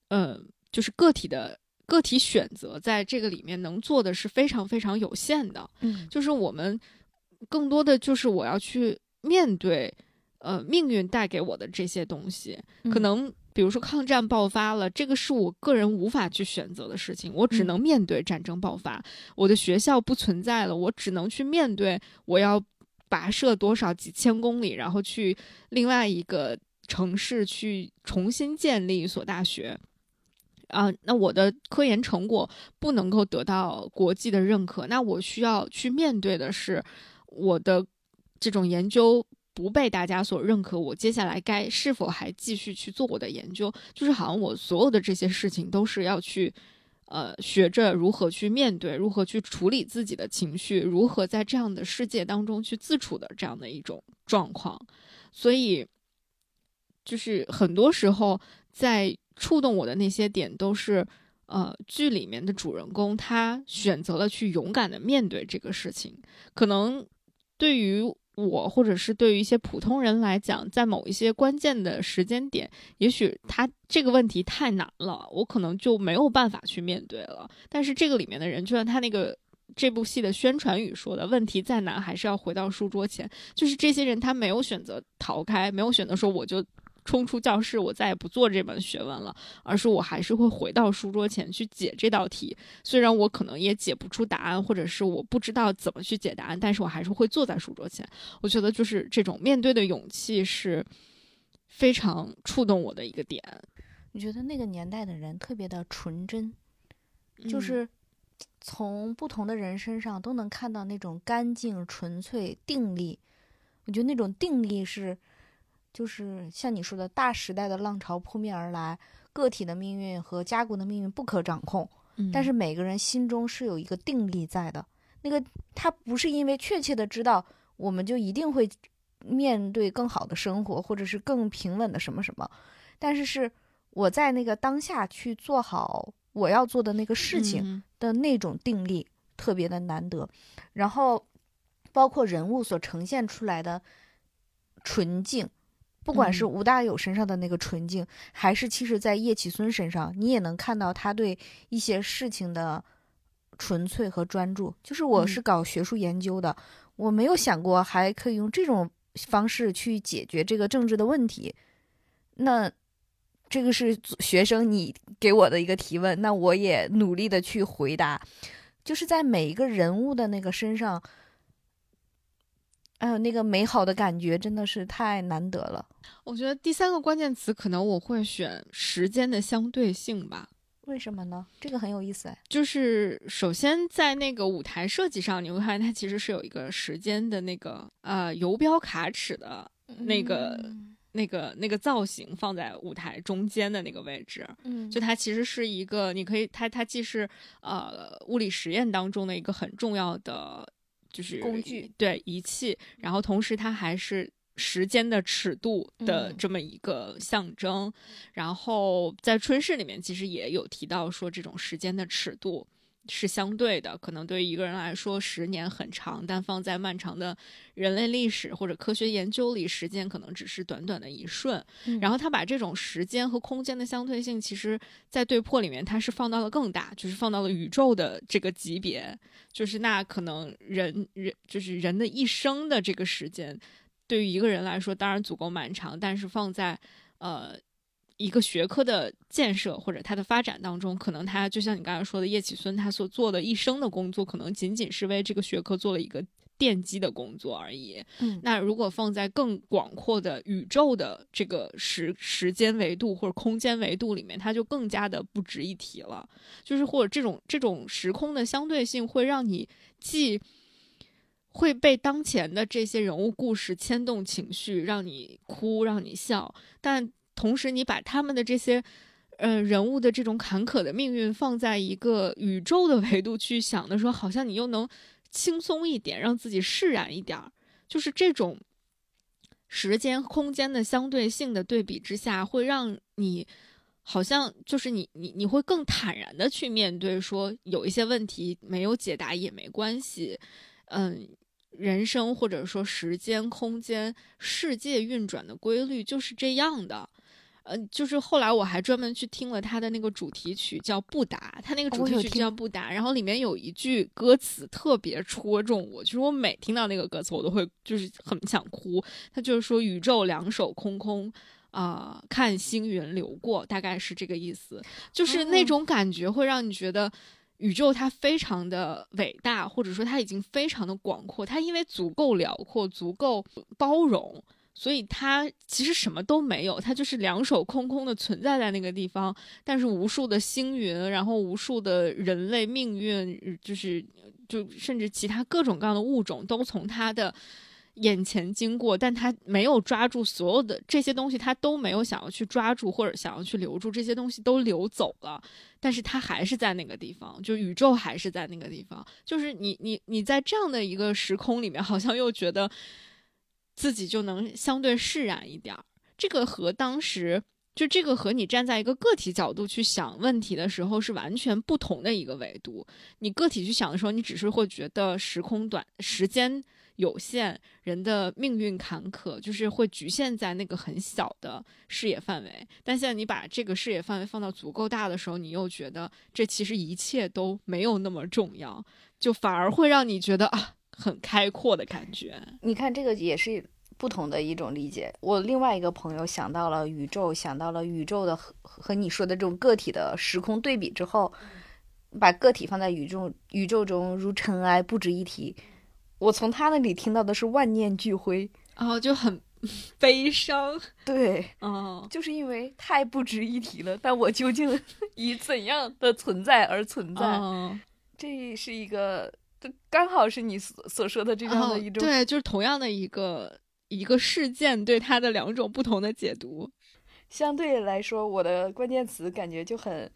嗯，就是个体的个体选择在这个里面能做的是非常非常有限的。
嗯，
就是我们更多的就是我要去面对，呃，命运带给我的这些东西，可能。比如说抗战爆发了，这个是我个人无法去选择的事情，我只能面对战争爆发。我的学校不存在了，我只能去面对，我要跋涉多少几千公里，然后去另外一个城市去重新建立一所大学。啊，那我的科研成果不能够得到国际的认可，那我需要去面对的是我的这种研究。不被大家所认可，我接下来该是否还继续去做我的研究？就是好像我所有的这些事情都是要去，呃，学着如何去面对，如何去处理自己的情绪，如何在这样的世界当中去自处的这样的一种状况。所以，就是很多时候在触动我的那些点，都是呃剧里面的主人公他选择了去勇敢的面对这个事情，可能对于。我或者是对于一些普通人来讲，在某一些关键的时间点，也许他这个问题太难了，我可能就没有办法去面对了。但是这个里面的人，就像他那个这部戏的宣传语说的，问题再难，还是要回到书桌前。就是这些人，他没有选择逃开，没有选择说我就。冲出教室，我再也不做这门学问了，而是我还是会回到书桌前去解这道题。虽然我可能也解不出答案，或者是我不知道怎么去解答案，但是我还是会坐在书桌前。我觉得就是这种面对的勇气是非常触动我的一个点。
你觉得那个年代的人特别的纯真，就是从不同的人身上都能看到那种干净、纯粹、定力。我觉得那种定力是。就是像你说的，大时代的浪潮扑面而来，个体的命运和家国的命运不可掌控。
嗯，
但是每个人心中是有一个定力在的。那个他不是因为确切的知道，我们就一定会面对更好的生活，或者是更平稳的什么什么。但是是我在那个当下去做好我要做的那个事情的那种定力，特别的难得。然后，包括人物所呈现出来的纯净。不管是吴大友身上的那个纯净，还是其实，在叶启孙身上，你也能看到他对一些事情的纯粹和专注。就是我是搞学术研究的，我没有想过还可以用这种方式去解决这个政治的问题。那这个是学生你给我的一个提问，那我也努力的去回答。就是在每一个人物的那个身上。哎呦，那个美好的感觉真的是太难得了。
我觉得第三个关键词可能我会选时间的相对性吧。
为什么呢？这个很有意思哎。
就是首先在那个舞台设计上，你会发现它其实是有一个时间的那个呃游标卡尺的那个那个那个造型放在舞台中间的那个位置。
嗯，
就它其实是一个，你可以它它既是呃物理实验当中的一个很重要的。就是
工具
对仪器，然后同时它还是时间的尺度的
嗯
这么一个象征。然后在春逝里面，其实也有提到说，这种时间的尺度是相对的。可能对于一个人来说，十年很长，但放在漫长的人类历史或者科学研究里，时间可能只是短短的一瞬。
嗯
然后他把这种时间和空间的相对性，其实在对破里面，它是放到了更大，就是放到了宇宙的这个级别，就是那可能人人就是人的一生的这个时间，对于一个人来说当然足够漫长，但是放在呃。一个学科的建设或者它的发展当中，可能他就像你刚才说的，叶启孙他所做的一生的工作，可能仅仅是为这个学科做了一个奠基的工作而已。
嗯
那如果放在更广阔的宇宙的这个时时间维度或者空间维度里面，它就更加的不值一提了。就是或者这种这种时空的相对性，会让你既会被当前的这些人物故事牵动情绪，让你哭，让你笑，但同时你把他们的这些。呃，人物的这种坎坷的命运放在一个宇宙的维度去想的时候，好像你又能轻松一点，让自己释然一点儿。就是这种时间空间的相对性的对比之下，会让你好像就是你你你会更坦然的去面对，说有一些问题没有解答也没关系，嗯。人生或者说时间、空间、世界运转的规律就是这样的，呃，就是后来我还专门去听了他的那个主题曲，叫《不答》，他那个主题曲叫《不答》，然后里面有一句歌词特别戳中我，就是我每听到那个歌词，我都会就是很想哭。他就是说宇宙两手空空。啊、看星云流过，大概是这个意思，就是那
哦
种感觉会让你觉得宇宙它非常的伟大，或者说它已经非常的广阔，它因为足够辽阔、足够包容，所以它其实什么都没有，它就是两手空空的存在在那个地方。但是无数的星云，然后无数的人类命运，就是就甚至其他各种各样的物种都从它的眼前经过，但他没有抓住所有的这些东西，他都没有想要去抓住或者想要去留住，这些东西都流走了，但是他还是在那个地方，就宇宙还是在那个地方，就是你你你在这样的一个时空里面，好像又觉得自己就能相对释然一点儿。这个和当时就这个和你站在一个个体角度去想问题的时候是完全不同的一个维度。你个体去想的时候，你只是会觉得时空短，时间有限，人的命运坎坷，就是会局限在那个很小的视野范围。但现在你把这个视野范围放到足够大的时候，你又觉得这其实一切都没有那么重要，就反而会让你觉得啊很开阔的感觉。
你看这个也是不同的一种理解。我另外一个朋友想到了宇宙，想到了宇宙的和和你说的这种个体的时空对比之后，把个体放在宇宙宇宙中如尘埃，不值一提。我从他那里听到的是万念俱灰。
然后就很 悲伤。
对，
哦，
就是因为太不值一提了。但我究竟 以怎样的存在而存在？
哦
这是一个，这刚好是你所所说的这样的一种
哦对，就是同样的一个一个事件对它的两种不同的解读。
相对来说，我的关键词感觉就很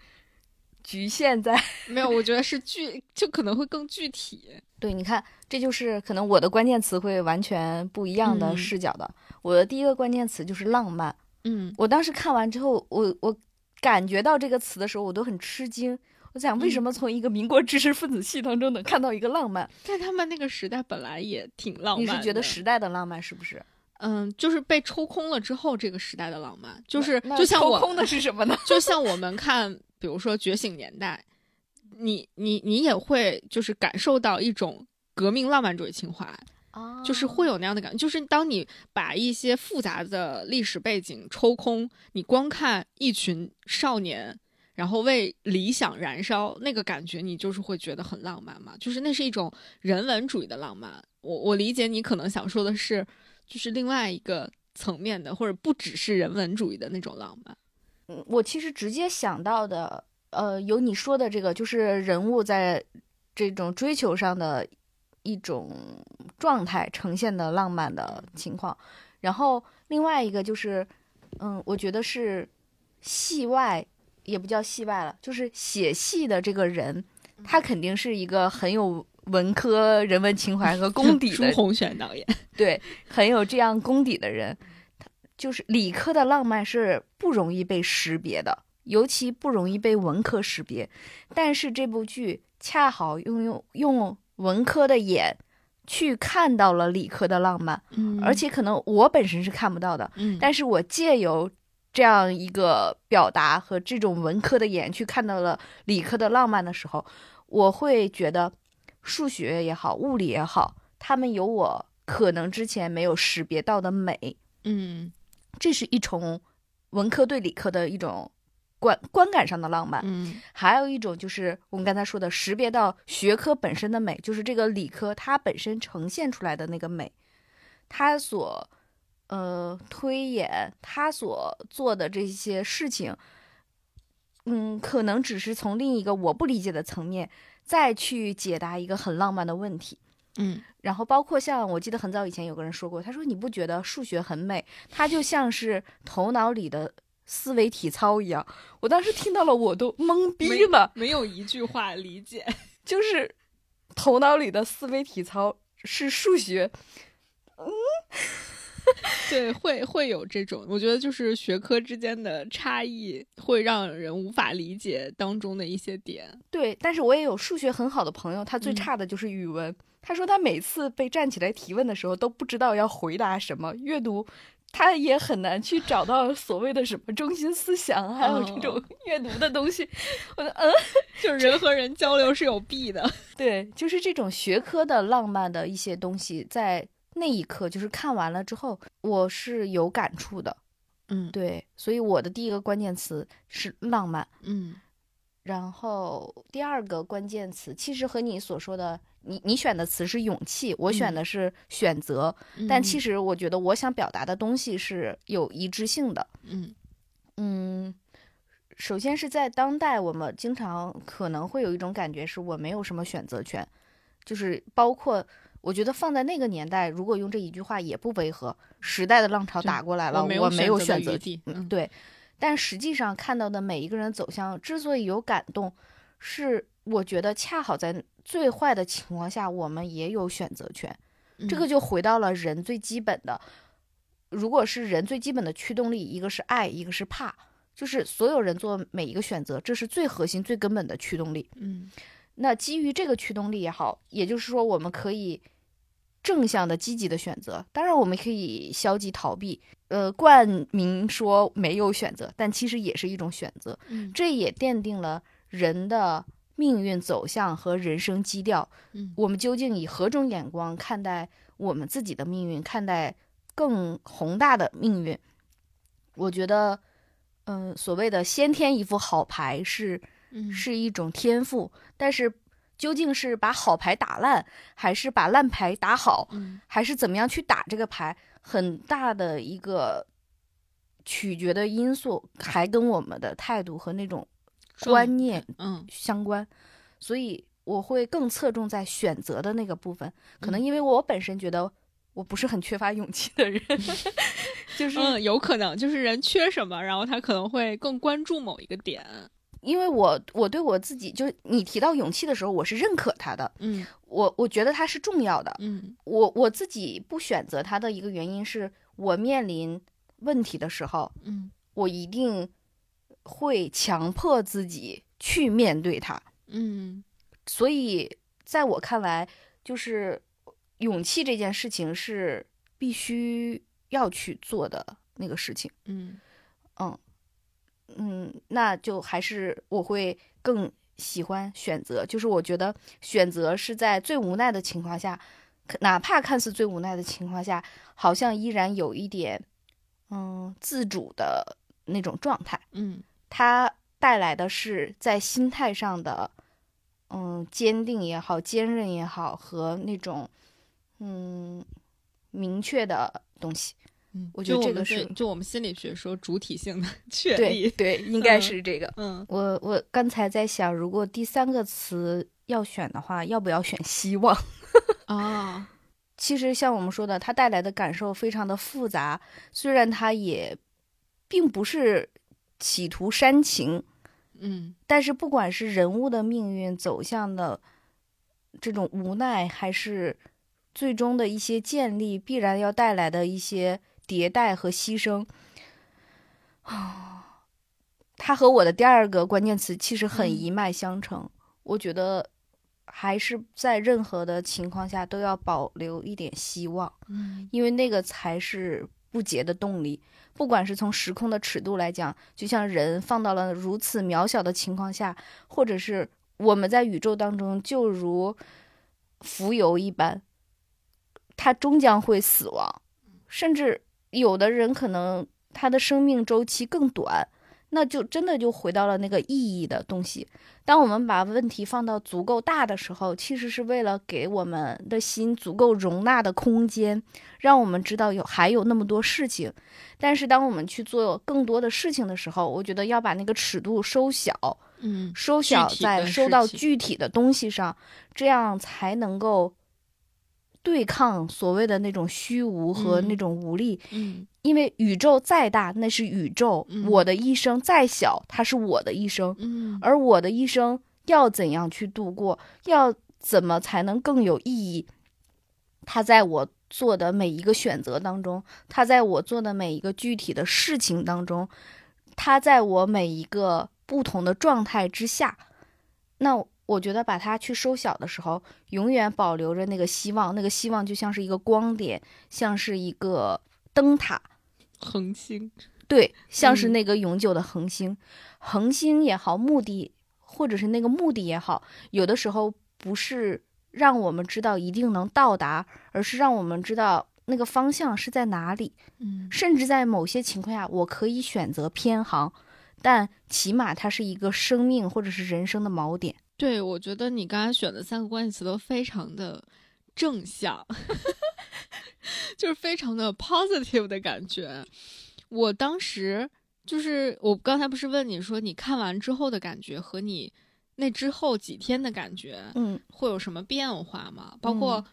局限在。
没有，我觉得是具，就可能会更具体。
对，你看，这就是可能我的关键词会完全不一样的
嗯
视角的。我的第一个关键词就是浪漫。
嗯
我当时看完之后，我我感觉到这个词的时候，我都很吃惊。我想，为什
嗯
么从一个民国知识分子系当中能看到一个浪漫？
但他们那个时代本来也挺浪漫。
你是觉得时代的浪漫是不是？
嗯，就是被抽空了之后，这个时代的浪漫，就是就像我
抽空的是什么呢？
就像我们看，比如说《觉醒年代》，你你你也会就是感受到一种革命浪漫主义情怀，
啊
就是会有那样的感觉。就是当你把一些复杂的历史背景抽空，你光看一群少年，然后为理想燃烧，那个感觉你就是会觉得很浪漫嘛。就是那是一种人文主义的浪漫。我我理解你可能想说的是，就是另外一个层面的，或者不只是人文主义的那种浪漫。
嗯，我其实直接想到的，呃，有你说的这个，就是人物在这种追求上的一种状态呈现的浪漫的情况。然后另外一个就是，嗯，我觉得是戏外，也不叫戏外了，就是写戏的这个人，他肯定是一个很有文科、人文情怀和功底
朱
的，
导演，
对，很有这样功底的人，他就是理科的浪漫是不容易被识别的，尤其不容易被文科识别。但是这部剧恰好用用用文科的眼去看到了理科的浪漫，
嗯。
而且可能我本身是看不到的，
嗯，
但是我借由这样一个表达和这种文科的眼去看到了理科的浪漫的时候，我会觉得数学也好，物理也好，他们有我可能之前没有识别到的美，
嗯。
这是一重文科对理科的一种观观感上的浪漫。
嗯。
还有一种就是我们刚才说的识别到学科本身的美，就是这个理科它本身呈现出来的那个美，它所呃推演，他所做的这些事情，嗯，可能只是从另一个我不理解的层面再去解答一个很浪漫的问题。
嗯
然后包括像我记得很早以前有个人说过，他说你不觉得数学很美，它就像是头脑里的思维体操一样。我当时听到了，我都懵逼了。
没有一句话理解，
就是头脑里的思维体操是数学，
对，会会有这种，我觉得就是学科之间的差异会让人无法理解当中的一些点。
对。但是我也有数学很好的朋友，他最
嗯
差的就是语文。他说他每次被站起来提问的时候都不知道要回答什么，阅读他也很难去找到所谓的什么中心思想，还有这种 阅读的东西。我的嗯，
就是人和人交流是有弊的。
对，就是这种学科的浪漫的一些东西，在那一刻就是看完了之后，我是有感触的。
嗯
对，所以我的第一个关键词是浪漫。
嗯
然后第二个关键词其实和你所说的，你你选的词是勇气，我选
嗯
的是选择，但其
实
实我觉得我想表达的东西是有一致性的。
嗯
嗯，首先是在当代，我们经常可能会有一种感觉，是我没有什么选择权，就是包括我觉得放在那个年代，如果用这一句话也不违和。时代的浪潮打过来了，
我没
有
选
选择。
嗯，
对，但实际上看到的每一个人走向，之所以有感动，是我觉得恰好在最坏的情况下，我们也有选择权。这个
嗯
就回到了人最基本的，如果是人最基本的驱动力，一个是爱，一个是怕，就是所有人做每一个选择，这是最核心、最根本的驱动力。
嗯
那基于这个驱动力也好，也就是说，我们可以正向的、积极的选择。当然，我们可以消极逃避，呃，冠名说没有选择，但其实也是一种选择。
嗯
这也奠定了人的命运走向和人生基调。
嗯
我们究竟以何种眼光看待我们自己的命运，看待更宏大的命运？我觉得，嗯、所谓的先天一副好牌是
嗯
是一种天赋，但是究竟是把好牌打烂，还是把烂牌打好，
嗯
还是怎么样去打这个牌，很大的一个取决的因素，还跟我们的态度和那种观念
嗯
相关，所以我会更侧重在选择的那个部分。可能
嗯
因为我本身觉得我不是很缺乏勇气的人，就是
嗯，有可能就是人缺什么，然后他可能会更关注某一个点。
因为我我对我自己，就是你提到勇气的时候，我是认可他的，
嗯
我我觉得他是重要的。
嗯
我我自己不选择他的一个原因是我面临问题的时候，
嗯
我一定会强迫自己去面对它。
嗯
所以在我看来，就是勇气这件事情是必须要去做的那个事情。
嗯
嗯嗯，那就还是我会更喜欢选择，就是我觉得选择是在最无奈的情况下，可哪怕看似最无奈的情况下，好像依然有一点嗯自主的那种状态。
嗯
它带来的是在心态上的，嗯，坚定也好，坚韧也好，和那种，嗯，明确的东西。
嗯，
我觉得这个是
对就我们心理学说主体性的 确
对
立。
对，应该
嗯
是这个。
嗯
我我刚才在想，如果第三个词要选的话，要不要选希望？
啊
其实像我们说的，它带来的感受非常的复杂，虽然它也并不是企图煽情，
嗯
但是不管是人物的命运走向的这种无奈，还是最终的一些建立必然要带来的一些迭代和牺牲 啊。它和我的第二个关键词其实很
嗯
一脉相承，我觉得还是在任何的情况下都要保留一点希望。
嗯
因为那个才是不竭的动力。不管是从时空的尺度来讲，就像人放到了如此渺小的情况下，或者是我们在宇宙当中就如浮游一般，它终将会死亡。甚至有的人可能他的生命周期更短，那就真的就回到了那个意义的东西。当我们把问题放到足够大的时候，其实是为了给我们的心足够容纳的空间，让我们知道有还有那么多事情。但是当我们去做更多的事情的时候，我觉得要把那个尺度收小，
嗯
收小在收到具体的东西上，这样才能够对抗所谓的那种虚无和那
嗯
种无力。
嗯
因为宇宙再大，那是宇宙；
嗯
我的一生再小，它是我的一生。
嗯
而我的一生要怎样去度过，要怎么才能更有意义？它在我做的每一个选择当中，它在我做的每一个具体的事情当中，它在我每一个不同的状态之下，那我觉得把它去收小的时候，永远保留着那个希望，那个希望就像是一个光点，像是一个灯塔，
恒星
对，像是
嗯
那个永久的恒星，恒星也好，目的或者是那个目的也好，有的时候不是让我们知道一定能到达，而是让我们知道那个方向是在哪里。
嗯
甚至在某些情况下，我可以选择偏航，但起码它是一个生命或者是人生的锚点。
对，我觉得你刚才选的三个关键词都非常的正向，就是非常的 positive 的感觉。我当时就是我刚才不是问你说你看完之后的感觉和你那之后几天的感觉
嗯
会有什么变化吗？包括
嗯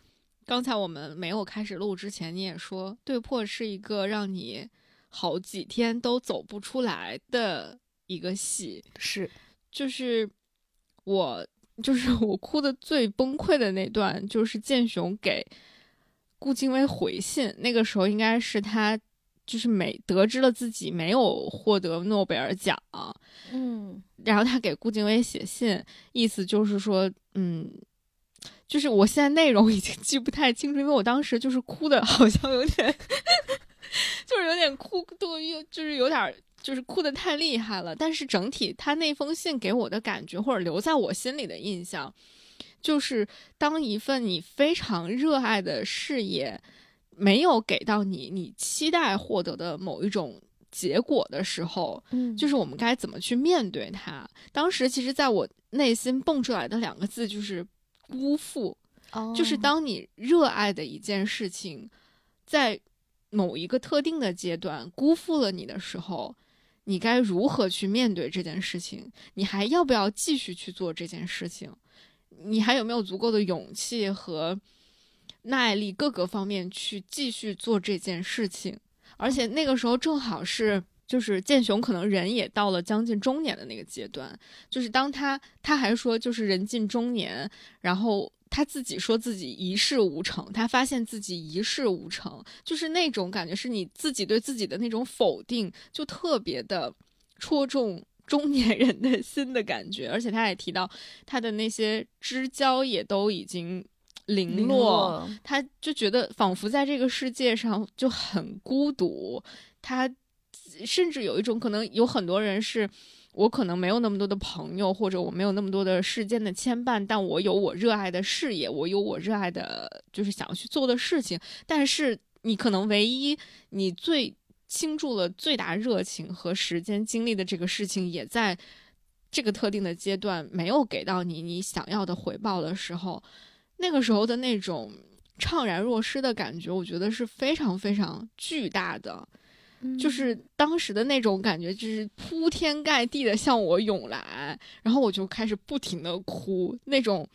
刚才我们没有开始录之前，你也说对破是一个让你好几天都走不出来的一个戏。
是，
就是我，就是 我哭的最崩溃的那段，就是建雄给顾静薇回信，那个时候应该是他就是没得知了自己没有获得诺贝尔奖，
嗯
然后他给顾静薇写信，意思就是说，嗯。就是我现在内容已经记不太清楚，因为我当时就是哭的，好像有点，就是有点哭，都又就是有点就是哭的太厉害了。但是整体他那封信给我的感觉，或者留在我心里的印象，就是当一份你非常热爱的事业没有给到你你期待获得的某一种结果的时候，
嗯
就是我们该怎么去面对它。当时其实在我内心蹦出来的两个字就是辜负。就是
哦
当你热爱的一件事情，在某一个特定的阶段辜负了你的时候，你该如何去面对这件事情？你还要不要继续去做这件事情？你还有没有足够的勇气和耐力各个方面去继续做这件事情？而且那个时候正好是。就是建雄可能人也到了将近中年的那个阶段，就是当他他还说就是人近中年，然后他自己说自己一事无成，他发现自己一事无成，就是那种感觉，是你自己对自己的那种否定，就特别的戳中中年人的心的感觉。而且他也提到他的那些知交也都已经零
零，
落他就觉得仿佛在这个世界上就很孤独，他甚至有一种可能，有很多人是。我可能没有那么多的朋友，或者我没有那么多的世间的牵绊，但我有我热爱的事业，我有我热爱的，就是想要去做的事情。但是你可能唯一你最倾注了最大热情和时间精力的这个事情，也在这个特定的阶段没有给到你你想要的回报的时候，那个时候的那种怅然若失的感觉，我觉得是非常非常巨大的。就是当时的那种感觉，就是铺天盖地的向我涌来，然后我就开始不停的哭，那种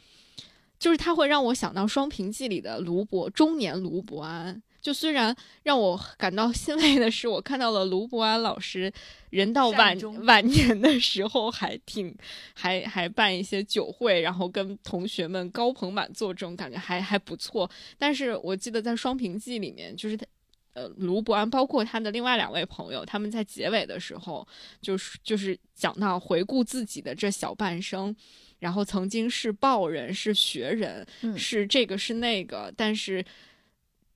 就是他会让我想到《双城记》里的卢伯中年卢伯安，就虽然让我感到欣慰的是，我看到了卢伯安老师，人到晚晚年的时候还挺还还办一些酒会，然后跟同学们高朋满座，这种感觉还还不错。但是我记得在《双屏记》里面，就是他。呃，卢伯安包括他的另外两位朋友，他们在结尾的时候，就是就是讲到回顾自己的这小半生，然后曾经是报人，是学人，
嗯
是这个是那个，但是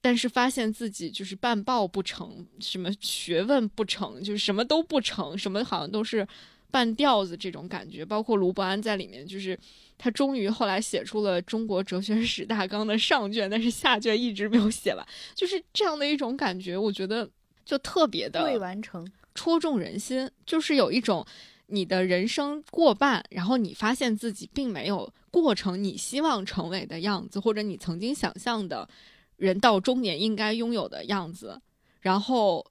但是发现自己就是半报不成，什么学问不成，就是什么都不成，什么好像都是半吊子这种感觉。包括卢伯安在里面，就是他终于后来写出了中国哲学史大纲的上卷，但是下卷一直没有写完，就是这样的一种感觉，我觉得就特别的
未完成。
戳中人心，就是有一种你的人生过半，然后你发现自己并没有过成你希望成为的样子，或者你曾经想象的人到中年应该拥有的样子，然后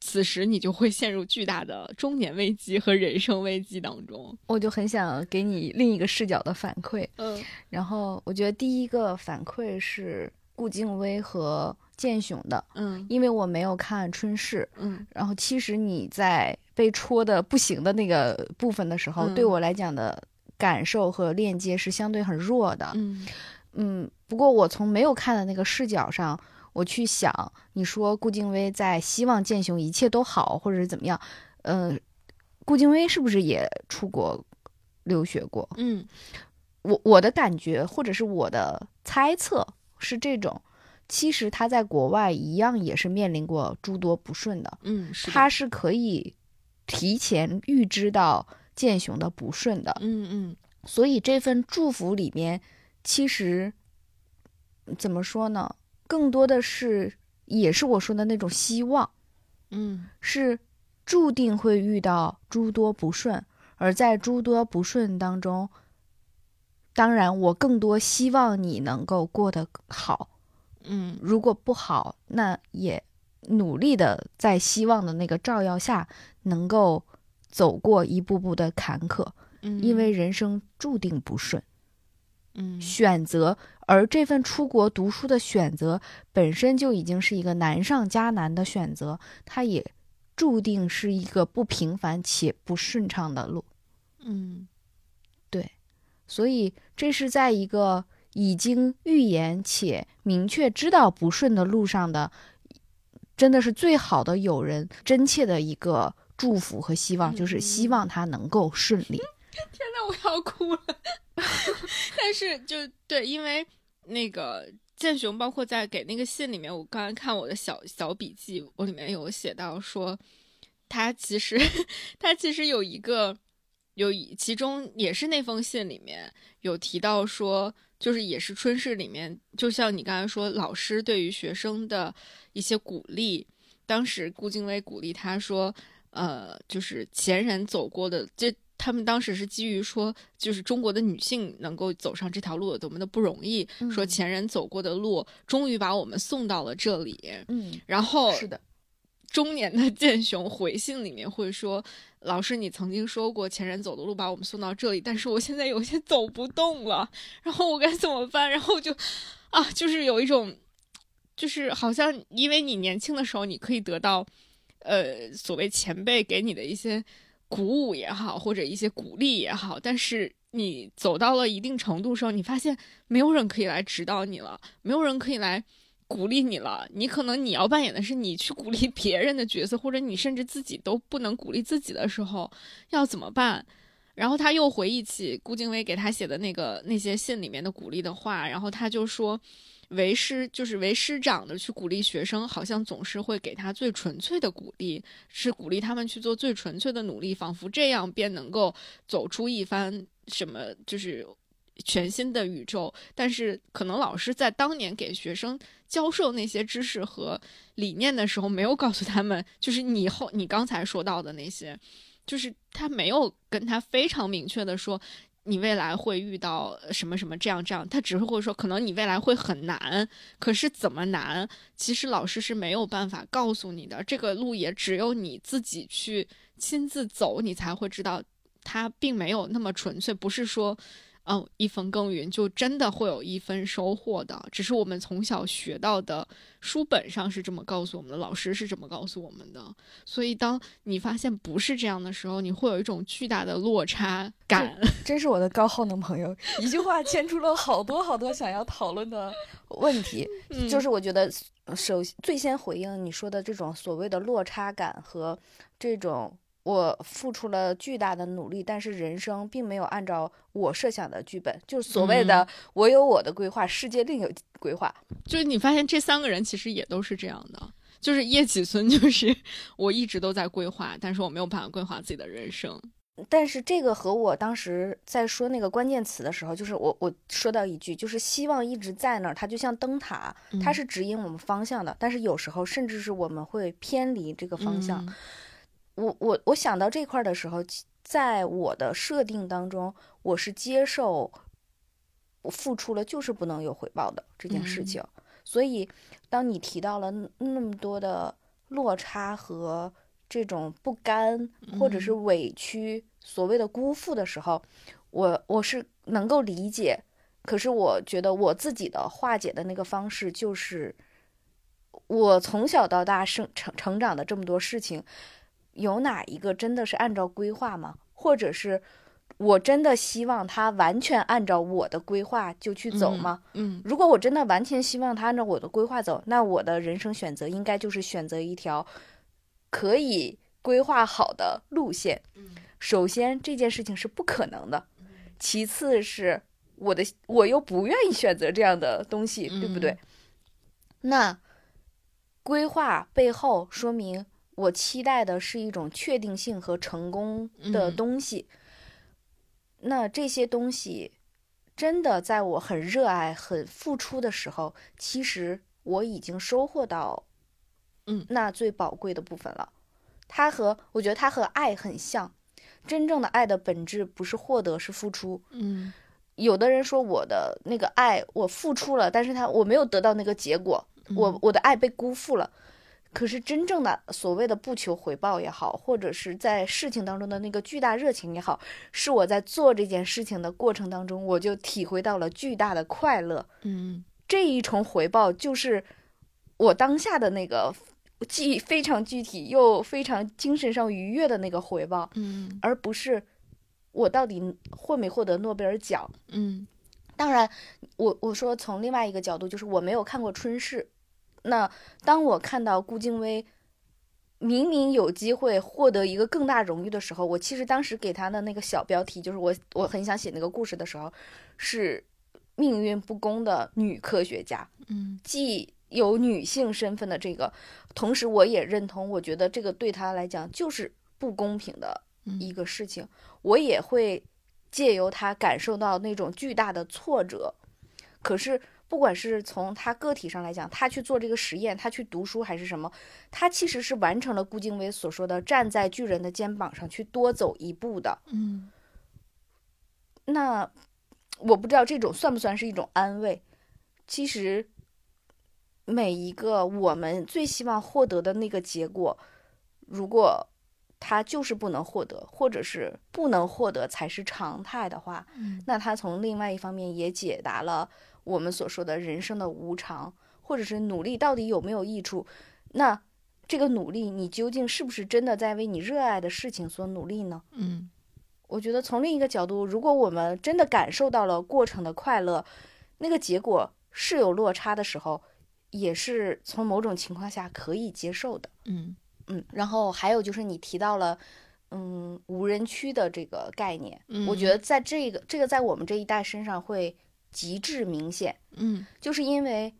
此时你就会陷入巨大的中年危机和人生危机当中。
我就很想给你另一个视角的反馈。
嗯
然后我觉得第一个反馈是顾静薇和建雄的，
嗯
因为我没有看春逝，
嗯
然后其实你在被戳的不行的那个部分的时候，
嗯
对我来讲的感受和链接是相对很弱的。
嗯
嗯，不过我从没有看的那个视角上，我去想，你说顾静薇在希望建雄一切都好，或者是怎么样？呃，顾静薇是不是也出国留学过？
嗯
我我的感觉或者是我的猜测是这种，其实他在国外一样也是面临过诸多不顺的，
嗯，是
他是可以提前预知到建雄的不顺的，
嗯嗯
所以这份祝福里面，其实怎么说呢？更多的是也是我说的那种希望，
嗯
是注定会遇到诸多不顺，而在诸多不顺当中，当然我更多希望你能够过得好。
嗯
如果不好，那也努力的在希望的那个照耀下，能够走过一步步的坎坷，
嗯，
因为人生注定不顺。
嗯
选择，而这份出国读书的选择本身就已经是一个难上加难的选择，它也注定是一个不平凡且不顺畅的路。
嗯对
所以，这是在一个已经预言且明确知道不顺的路上的，真的是最好的友人，真切的一个祝福和希望，就是希望他能够顺利。
天呐，我要哭了。但是就对，因为那个建雄，包括在给那个信里面，我刚才看我的小小笔记，我里面有写到说，他其实 他其实有一个有一其中也是那封信里面有提到说，就是也是春逝里面，就像你刚才说，老师对于学生的一些鼓励，当时顾静薇鼓励他说，呃，就是前人走过的这。他们当时是基于说，就是中国的女性能够走上这条路有多么的不容易，说
嗯
前人走过的路，终于把我们送到了这里。
嗯，
然后
是的，
中年的剑雄回信里面会说：“老师，你曾经说过前人走的路把我们送到这里，但是我现在有些走不动了，然后我该怎么办？”然后就啊，就是有一种，就是好像因为你年轻的时候你可以得到，呃，所谓前辈给你的一些鼓舞也好，或者一些鼓励也好，但是你走到了一定程度的时候，你发现没有人可以来指导你了，没有人可以来。鼓励你了，你可能你要扮演的是你去鼓励 别人的角色，或者你甚至自己都不能鼓励自己的时候，要怎么办？然后他又回忆起顾静薇给他写的那个那些信里面的鼓励的话，然后他就说，为师就是为师长的去鼓励学生，好像总是会给他最纯粹的鼓励，是鼓励他们去做最纯粹的努力，仿佛这样便能够走出一番什么就是全新的宇宙。但是可能老师在当年给学生教授那些知识和理念的时候，没有告诉他们，就是你后你刚才说到的那些，就是他没有跟他非常明确的说，你未来会遇到什么什么这样这样，他只是会说，可能你未来会很难，可是怎么难，其实老师是没有办法告诉你的，这个路也只有你自己去亲自走，你才会知道，它并没有那么纯粹，不是说。哦，一分耕耘就真的会有一分收获的，只是我们从小学到的书本上是这么告诉我们的，老师是这么告诉我们的。所以，当你发现不是这样的时候，你会有一种巨大的落差感。
真是我的高耗能朋友，一句话牵出了好多好多想要讨论的问题。
嗯
就是我觉得，首最先回应你说的这种所谓的落差感和这种我付出了巨大的努力，但是人生并没有按照我设想的剧本，就是所谓的我有我的规划，世界另有规划。
就是你发现这三个人其实也都是这样的。就是叶启孙，就是 我一直都在规划，但是我没有办法规划自己的人生。
但是这个和我当时在说那个关键词的时候，就是我我说到一句，就是希望一直在那儿，它就像灯塔，它
嗯
是指引我们方向的。但是有时候甚至是我们会偏离这个方向。
嗯
我我我想到这块儿的时候，其在我的设定当中，我是接受我付出了就是不能有回报的这件事
嗯
情。所以，当你提到了那么多的落差和这种不甘或者是
嗯
委屈，所谓的辜负的时候，我我是能够理解。可是我觉得我自己的化解的那个方式就是，我从小到大生成成长的这么多事情，有哪一个真的是按照规划吗？或者是我真的希望他完全按照我的规划就去走吗？
嗯
如果我真的完全希望他按照我的规划走，那我的人生选择应该就是选择一条可以规划好的路线。首先这件事情是不可能的，其次是我的我又不愿意选择这样的东西，对不对
嗯？
那规划背后说明我期待的是一种确定性和成功的
嗯
东西。那这些东西真的在我很热爱、很付出的时候，其实我已经收获到，
嗯
那最宝贵的部分了。它和我觉得它和爱很像，真正的爱的本质不是获得，是付出。
嗯
有的人说我的那个爱我付出了，但是他我没有得到那个结果，我
嗯
我的爱被辜负了。可是真正的所谓的不求回报也好，或者是在事情当中的那个巨大热情也好，是我在做这件事情的过程当中，我就体会到了巨大的快乐。
嗯
这一重回报就是我当下的那个既非常具体又非常精神上愉悦的那个回报，
嗯
而不是我到底获没获得诺贝尔奖。
嗯
当然，我我说从另外一个角度，就是我没有看过春逝。那当我看到顾静薇明明有机会获得一个更大荣誉的时候，我其实当时给她的那个小标题，就是我我很想写那个故事的时候，是命运不公的女科学家，
嗯
既有女性身份的这个，同时我也认同，我觉得这个对她来讲就是不公平的一个事情，我也会借由她感受到那种巨大的挫折。可是，不管是从他个体上来讲，他去做这个实验，他去读书还是什么，他其实是完成了顾静薇所说的站在巨人的肩膀上去多走一步的。
嗯
那我不知道这种算不算是一种安慰。其实，每一个我们最希望获得的那个结果，如果他就是不能获得，或者是不能获得才是常态的话，
嗯
那他从另外一方面也解答了我们所说的人生的无常，或者是努力到底有没有益处。那这个努力，你究竟是不是真的在为你热爱的事情所努力呢？
嗯
我觉得从另一个角度，如果我们真的感受到了过程的快乐，那个结果是有落差的时候，也是从某种情况下可以接受的。
嗯
嗯，然后还有就是你提到了，嗯，无人区的这个概念，我觉得在这个这个在我们这一代身上会极致明显，
嗯
就是因为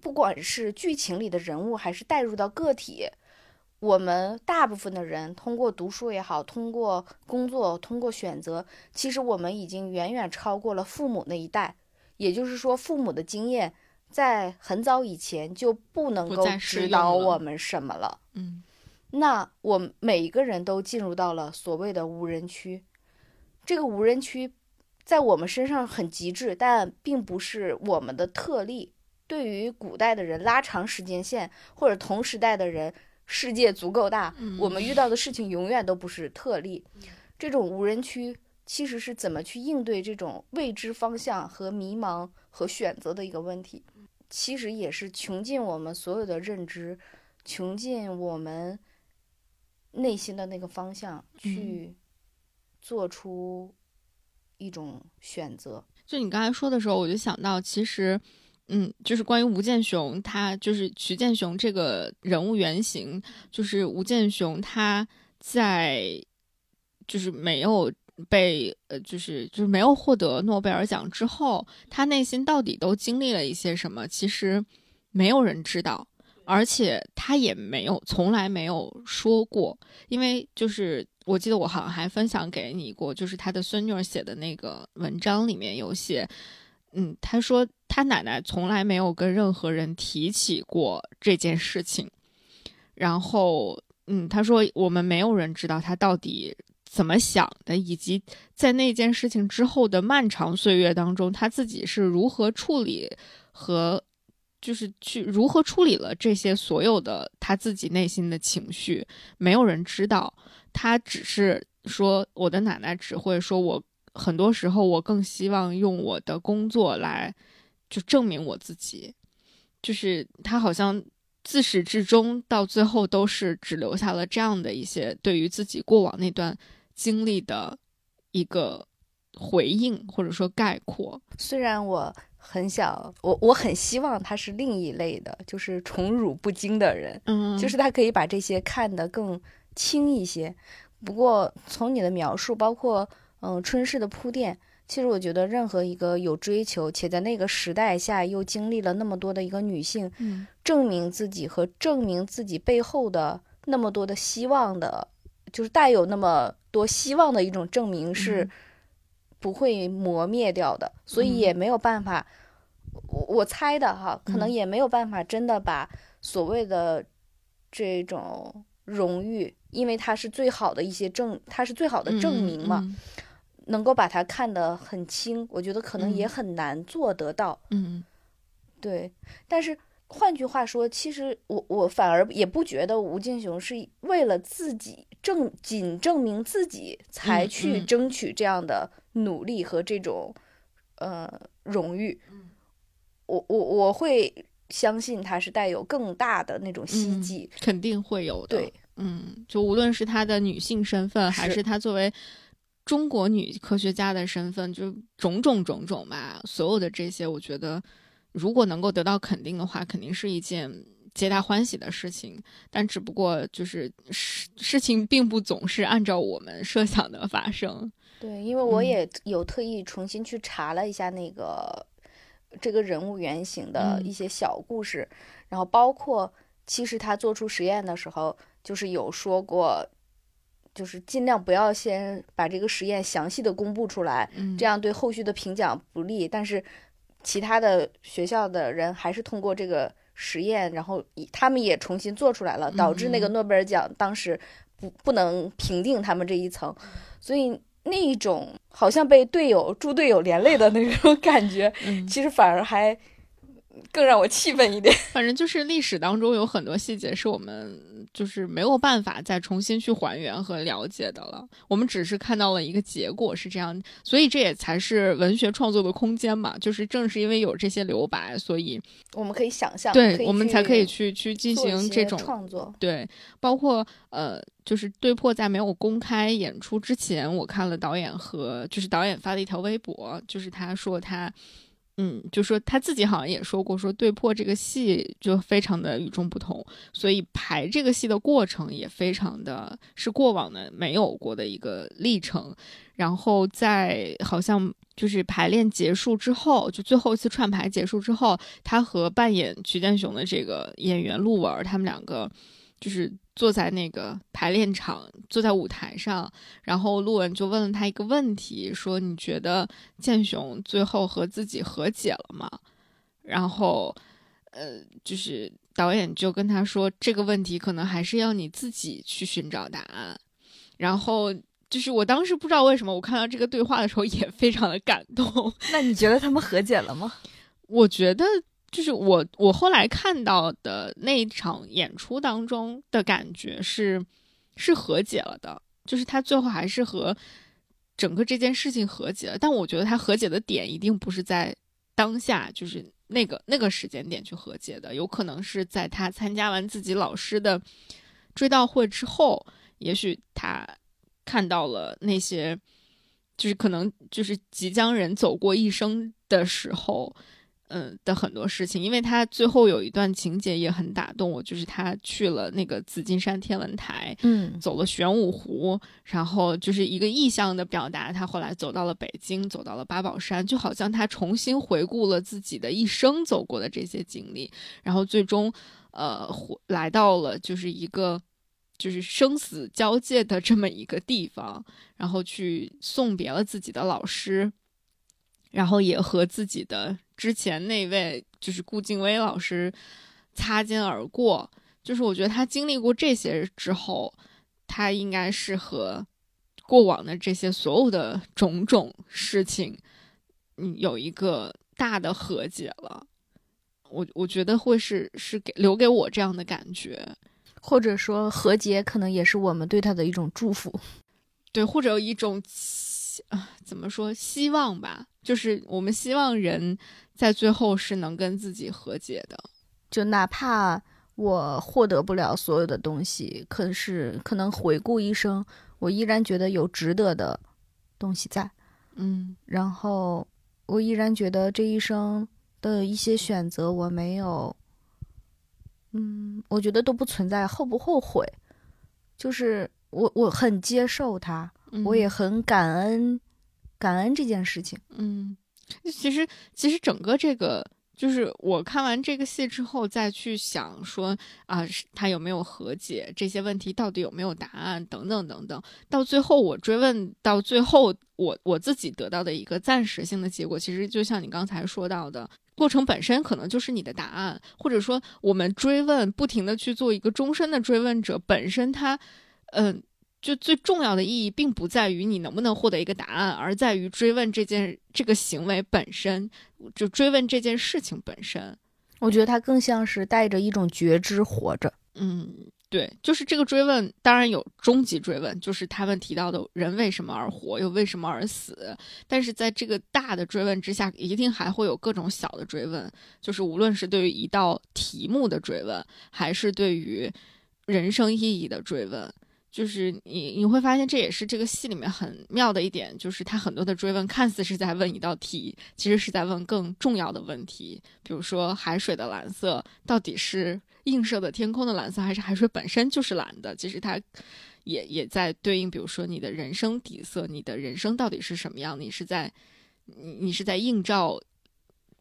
不管是剧情里的人物，还是带入到个体，我们大部分的人通过读书也好，通过工作，通过选择，其实我们已经远远超过了父母那一代。也就是说，父母的经验在很早以前就不能够指导我们什么了。
嗯
那我们每一个人都进入到了所谓的无人区。这个无人区在我们身上很极致，但并不是我们的特例。对于古代的人，拉长时间线，或者同时代的人，世界足够大，我们遇到的事情永远都不是特例。这种无人区其实是怎么去应对这种未知方向和迷茫和选择的一个问题。其实也是穷尽我们所有的认知，穷尽我们内心的那个方向去做出一种选择。
就你刚才说的时候，我就想到，其实，嗯，就是关于吴建雄，他就是徐建雄这个人物原型，就是吴建雄他在就是没有被呃，就是就是没有获得诺贝尔奖之后，他内心到底都经历了一些什么？其实没有人知道，而且他也没有从来没有说过，因为就是。我记得我好像还分享给你过，就是他的孙女儿写的那个文章里面有写，嗯，他说他奶奶从来没有跟任何人提起过这件事情，然后，嗯，他说我们没有人知道他到底怎么想的，以及在那件事情之后的漫长岁月当中，他自己是如何处理和就是去如何处理了这些所有的他自己内心的情绪，没有人知道。他只是说，我的奶奶只会说，我很多时候我更希望用我的工作来就证明我自己，就是他好像自始至终到最后都是只留下了这样的一些对于自己过往那段经历的一个回应或者说概括。
虽然我很想，我我很希望他是另一类的，就是宠辱不惊的人，
嗯，
就是他可以把这些看得更。轻一些，不过从你的描述，包括嗯春逝的铺垫，其实我觉得任何一个有追求且在那个时代下又经历了那么多的一个女性，
嗯，
证明自己和证明自己背后的那么多的希望的，就是带有那么多希望的一种证明是不会磨灭掉的，所以也没有办法，我我猜的哈，可能也没有办法真的把所谓的这种荣誉。因为它是最好的一些证，它是最好的证明嘛，能够把它看得很轻，我觉得可能也很难做得到。
嗯，
对。但是换句话说，其实我我反而也不觉得吴敬雄是为了自己证仅证明自己才去争取这样的努力和这种呃荣誉。我我我会相信他是带有更大的那种希冀，
肯定会有的。
对。
嗯，就无论是他的女性身份，还是他作为中国女科学家的身份，就种种种种吧，所有的这些，我觉得如果能够得到肯定的话，肯定是一件皆大欢喜的事情。但只不过就是事事情并不总是按照我们设想的发生。
对，因为我也有特意重新去查了一下那个这个人物原型的一些小故事，然后包括其实他做出实验的时候。就是有说过，就是尽量不要先把这个实验详细的公布出来，这样对后续的评奖不利。但是其他的学校的人还是通过这个实验，然后他们也重新做出来了，导致那个诺贝尔奖当时不不能评定他们这一层，所以那一种好像被队友助队友连累的那种感觉，其实反而还更让我气愤一点。
反正就是历史当中有很多细节是我们。就是没有办法再重新去还原和了解的了。我们只是看到了一个结果是这样，所以这也才是文学创作的空间嘛。就是正是因为有这些留白，所以
我们可以想象，
对我们才可以去去进行这种
创作。
对，包括呃，就是对破在没有公开演出之前，我看了导演和就是导演发的一条微博，就是他说他。嗯，就说他自己好像也说过，说对破这个戏就非常的与众不同，所以排这个戏的过程也非常的是过往的没有过的一个历程。然后在好像就是排练结束之后，就最后一次串排结束之后，他和扮演曲建雄的这个演员陆文，他们两个就是。坐在那个排练场，坐在舞台上，然后陆文就问了他一个问题，说：“你觉得建雄最后和自己和解了吗？”然后，呃，就是导演就跟他说：“这个问题可能还是要你自己去寻找答案。”然后，就是我当时不知道为什么，我看到这个对话的时候也非常的感动。
那你觉得他们和解了吗？
我觉得。就是我，我后来看到的那一场演出当中的感觉是，是和解了的。就是他最后还是和整个这件事情和解了。但我觉得他和解的点一定不是在当下，就是那个那个时间点去和解的，有可能是在他参加完自己老师的追悼会之后，也许他看到了那些。就是可能就是即将人走过一生的时候，嗯的很多事情，因为他最后有一段情节也很打动我，就是他去了那个紫金山天文台，
嗯
走了玄武湖，然后就是一个意象的表达。他后来走到了北京，走到了八宝山，就好像他重新回顾了自己的一生走过的这些经历，然后最终，呃，来到了就是一个。就是生死交界的这么一个地方，然后去送别了自己的老师，然后也和自己的之前那位就是顾静薇老师擦肩而过。就是我觉得他经历过这些之后，他应该是和过往的这些所有的种种事情，嗯，有一个大的和解了。我我觉得会是是给留给我这样的感觉。
或者说和解，可能也是我们对他的一种祝福，
对，或者有一种啊，怎么说希望吧，就是我们希望人在最后是能跟自己和解的，
就哪怕我获得不了所有的东西，可是可能回顾一生，我依然觉得有值得的东西在，
嗯，
然后我依然觉得这一生的一些选择我没有。嗯，我觉得都不存在后不后悔，就是我我很接受他，我也很感恩感恩这件事情。
嗯，其实其实整个这个就是我看完这个戏之后再去想说啊，他有没有和解这些问题，到底有没有答案等等等等，到最后我追问到最后，我我自己得到的一个暂时性的结果，其实就像你刚才说到的。过程本身可能就是你的答案，或者说我们追问，不停的去做一个终身的追问者，本身它，嗯，就最重要的意义并不在于你能不能获得一个答案，而在于追问这件这个行为本身，就追问这件事情本身。
我觉得它更像是带着一种觉知活着，
嗯。对，就是这个追问，当然有终极追问，就是他们提到的人为什么而活，又为什么而死。但是在这个大的追问之下，一定还会有各种小的追问，就是无论是对于一道题目的追问，还是对于人生意义的追问，就是你你会发现，这也是这个戏里面很妙的一点，就是他很多的追问看似是在问一道题，其实是在问更重要的问题，比如说海水的蓝色到底是。映射的天空的蓝色，还是海水本身就是蓝的。其实它也也在对应，比如说你的人生底色，你的人生到底是什么样？你是在你你是在映照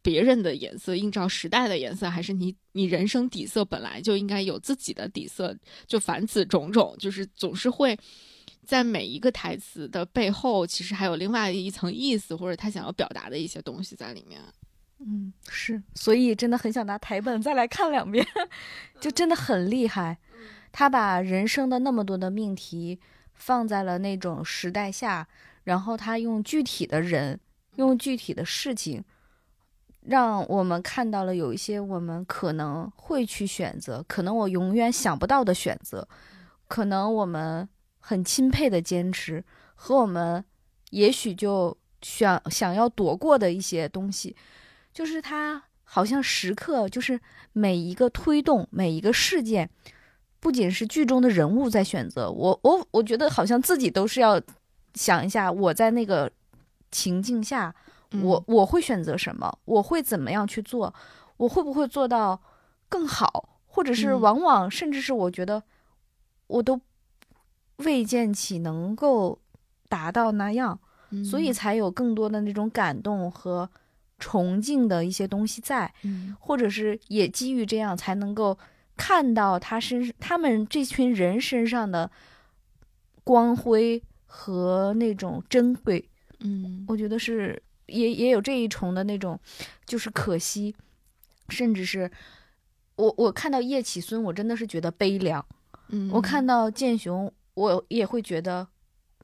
别人的颜色，映照时代的颜色，还是你你人生底色本来就应该有自己的底色？就凡此种种，就是总是会在每一个台词的背后，其实还有另外一层意思，或者他想要表达的一些东西在里面。
嗯，是，所以真的很想拿台本再来看两遍，就真的很厉害。他把人生的那么多的命题放在了那种时代下，然后他用具体的人，用具体的事情，让我们看到了有一些我们可能会去选择，可能我永远想不到的选择，可能我们很钦佩的坚持，和我们也许就想想要躲过的一些东西。就是他好像时刻就是每一个推动每一个事件，不仅是剧中的人物在选择我，我我觉得好像自己都是要想一下，我在那个情境下，我我会选择什么，我会怎么样去做，我会不会做到更好，或者是往往甚至是我觉得我都未见起能够达到那样，所以才有更多的那种感动和。崇敬的一些东西在，或者是也基于这样才能够看到他身他们这群人身上的光辉和那种珍贵。
嗯，
我觉得是也也有这一重的那种，就是可惜，甚至是我我看到叶启孙，我真的是觉得悲凉。
嗯，
我看到剑雄，我也会觉得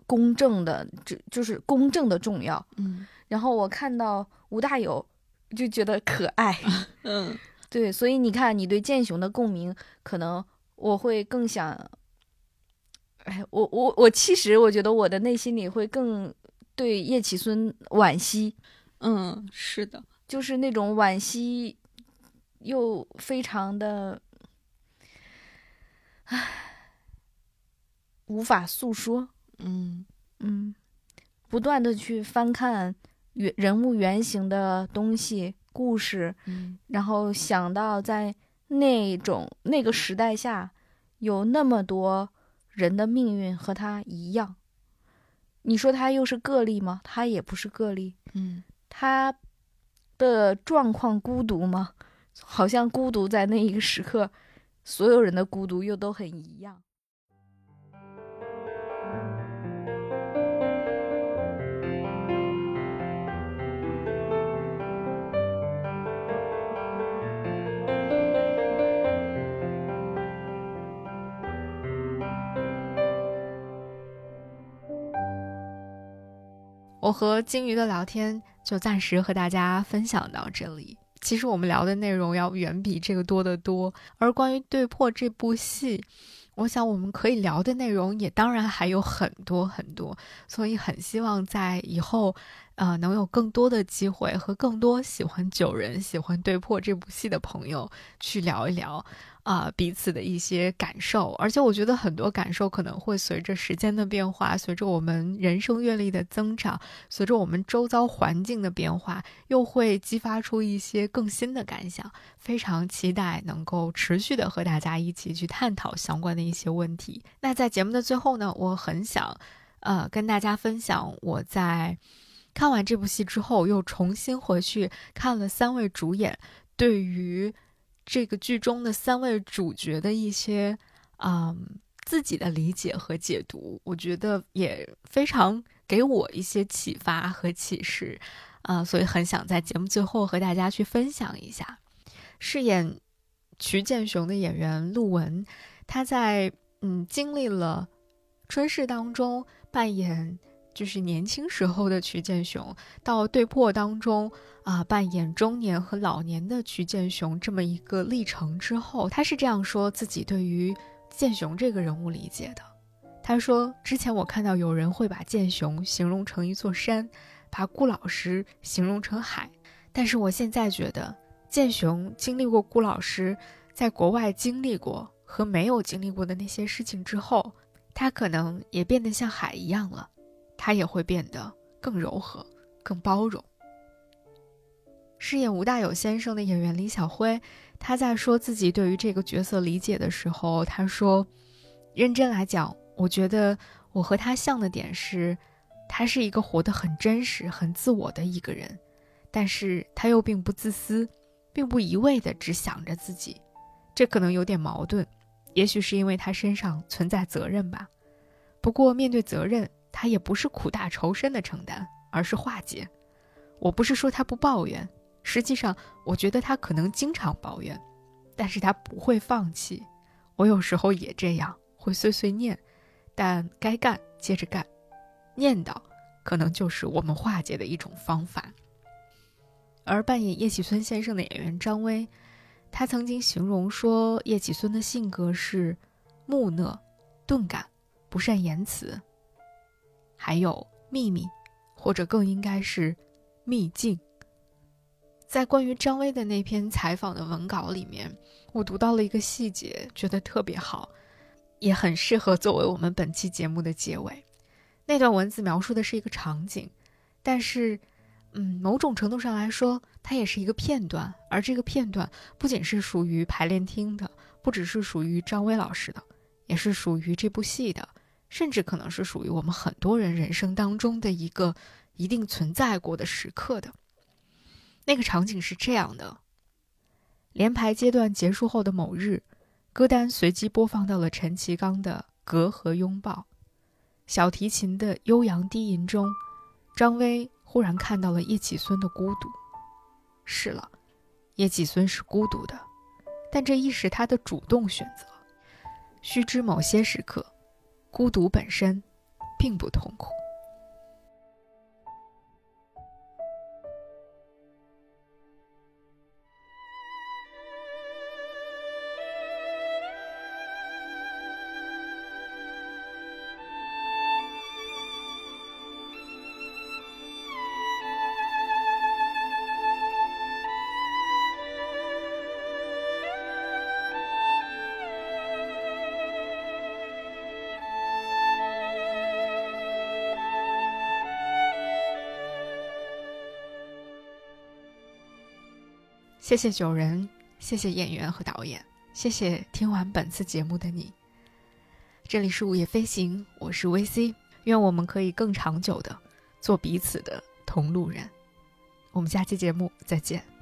公正的，就就是公正的重要。
嗯。
然后我看到吴大有，就觉得可爱，
嗯，
对，所以你看，你对剑雄的共鸣，可能我会更想，哎，我我我其实我觉得我的内心里会更对叶启孙惋惜，
嗯，是的，
就是那种惋惜，又非常的，唉，无法诉说。
嗯
嗯，不断的去翻看原人物原型的东西、故事，
嗯
然后想到在那种那个时代下，有那么多人的命运和他一样。你说他又是个例吗？他也不是个例。
嗯
他的状况孤独吗？好像孤独在那一个时刻，所有人的孤独又都很一样。
我和金鱼的聊天就暂时和大家分享到这里。其实我们聊的内容要远比这个多得多，而关于《对破》这部戏，我想我们可以聊的内容也当然还有很多很多，所以很希望在以后，呃，能有更多的机会和更多喜欢九人、喜欢《对破》这部戏的朋友去聊一聊。啊、彼此的一些感受，而且我觉得很多感受可能会随着时间的变化，随着我们人生阅历的增长，随着我们周遭环境的变化，又会激发出一些更新的感想。非常期待能够持续的和大家一起去探讨相关的一些问题。那在节目的最后呢，我很想，呃，跟大家分享我在看完这部戏之后，又重新回去看了三位主演对于。这个剧中的三位主角的一些，嗯，自己的理解和解读，我觉得也非常给我一些启发和启示，啊、所以很想在节目最后和大家去分享一下。饰演瞿建雄的演员陆文，他在嗯经历了春逝当中扮演就是年轻时候的瞿建雄，到对破当中。啊，扮演中年和老年的瞿建雄这么一个历程之后，他是这样说自己对于建雄这个人物理解的。他说：“之前我看到有人会把建雄形容成一座山，把顾老师形容成海，但是我现在觉得，建雄经历过顾老师在国外经历过和没有经历过的那些事情之后，他可能也变得像海一样了，他也会变得更柔和、更包容。”饰演吴大有先生的演员李晓辉，他在说自己对于这个角色理解的时候，他说：“认真来讲，我觉得我和他像的点是，他是一个活得很真实、很自我的一个人，但是他又并不自私，并不一味的只想着自己，这可能有点矛盾，也许是因为他身上存在责任吧。不过面对责任，他也不是苦大仇深的承担，而是化解。我不是说他不抱怨。”实际上，我觉得他可能经常抱怨，但是他不会放弃。我有时候也这样，会碎碎念，但该干接着干。念叨，可能就是我们化解的一种方法。而扮演叶启孙先生的演员张威，他曾经形容说，叶启孙的性格是木讷、钝感、不善言辞，还有秘密，或者更应该是秘境。在关于张威的那篇采访的文稿里面，我读到了一个细节，觉得特别好，也很适合作为我们本期节目的结尾。那段文字描述的是一个场景，但是，嗯，某种程度上来说，它也是一个片段，而这个片段不仅是属于排练厅的，不只是属于张威老师的，也是属于这部戏的，甚至可能是属于我们很多人人生当中的一个一定存在过的时刻的。那个场景是这样的：连排阶段结束后的某日，歌单随机播放到了陈其刚的《隔阂拥抱》。小提琴的悠扬低吟中，张威忽然看到了叶启孙的孤独。是了，叶启孙是孤独的，但这亦是他的主动选择。须知某些时刻，孤独本身并不痛苦。谢谢九人，谢谢演员和导演，谢谢听完本次节目的你。这里是午夜飞行，我是 VC，愿我们可以更长久的做彼此的同路人。我们下期节目再见。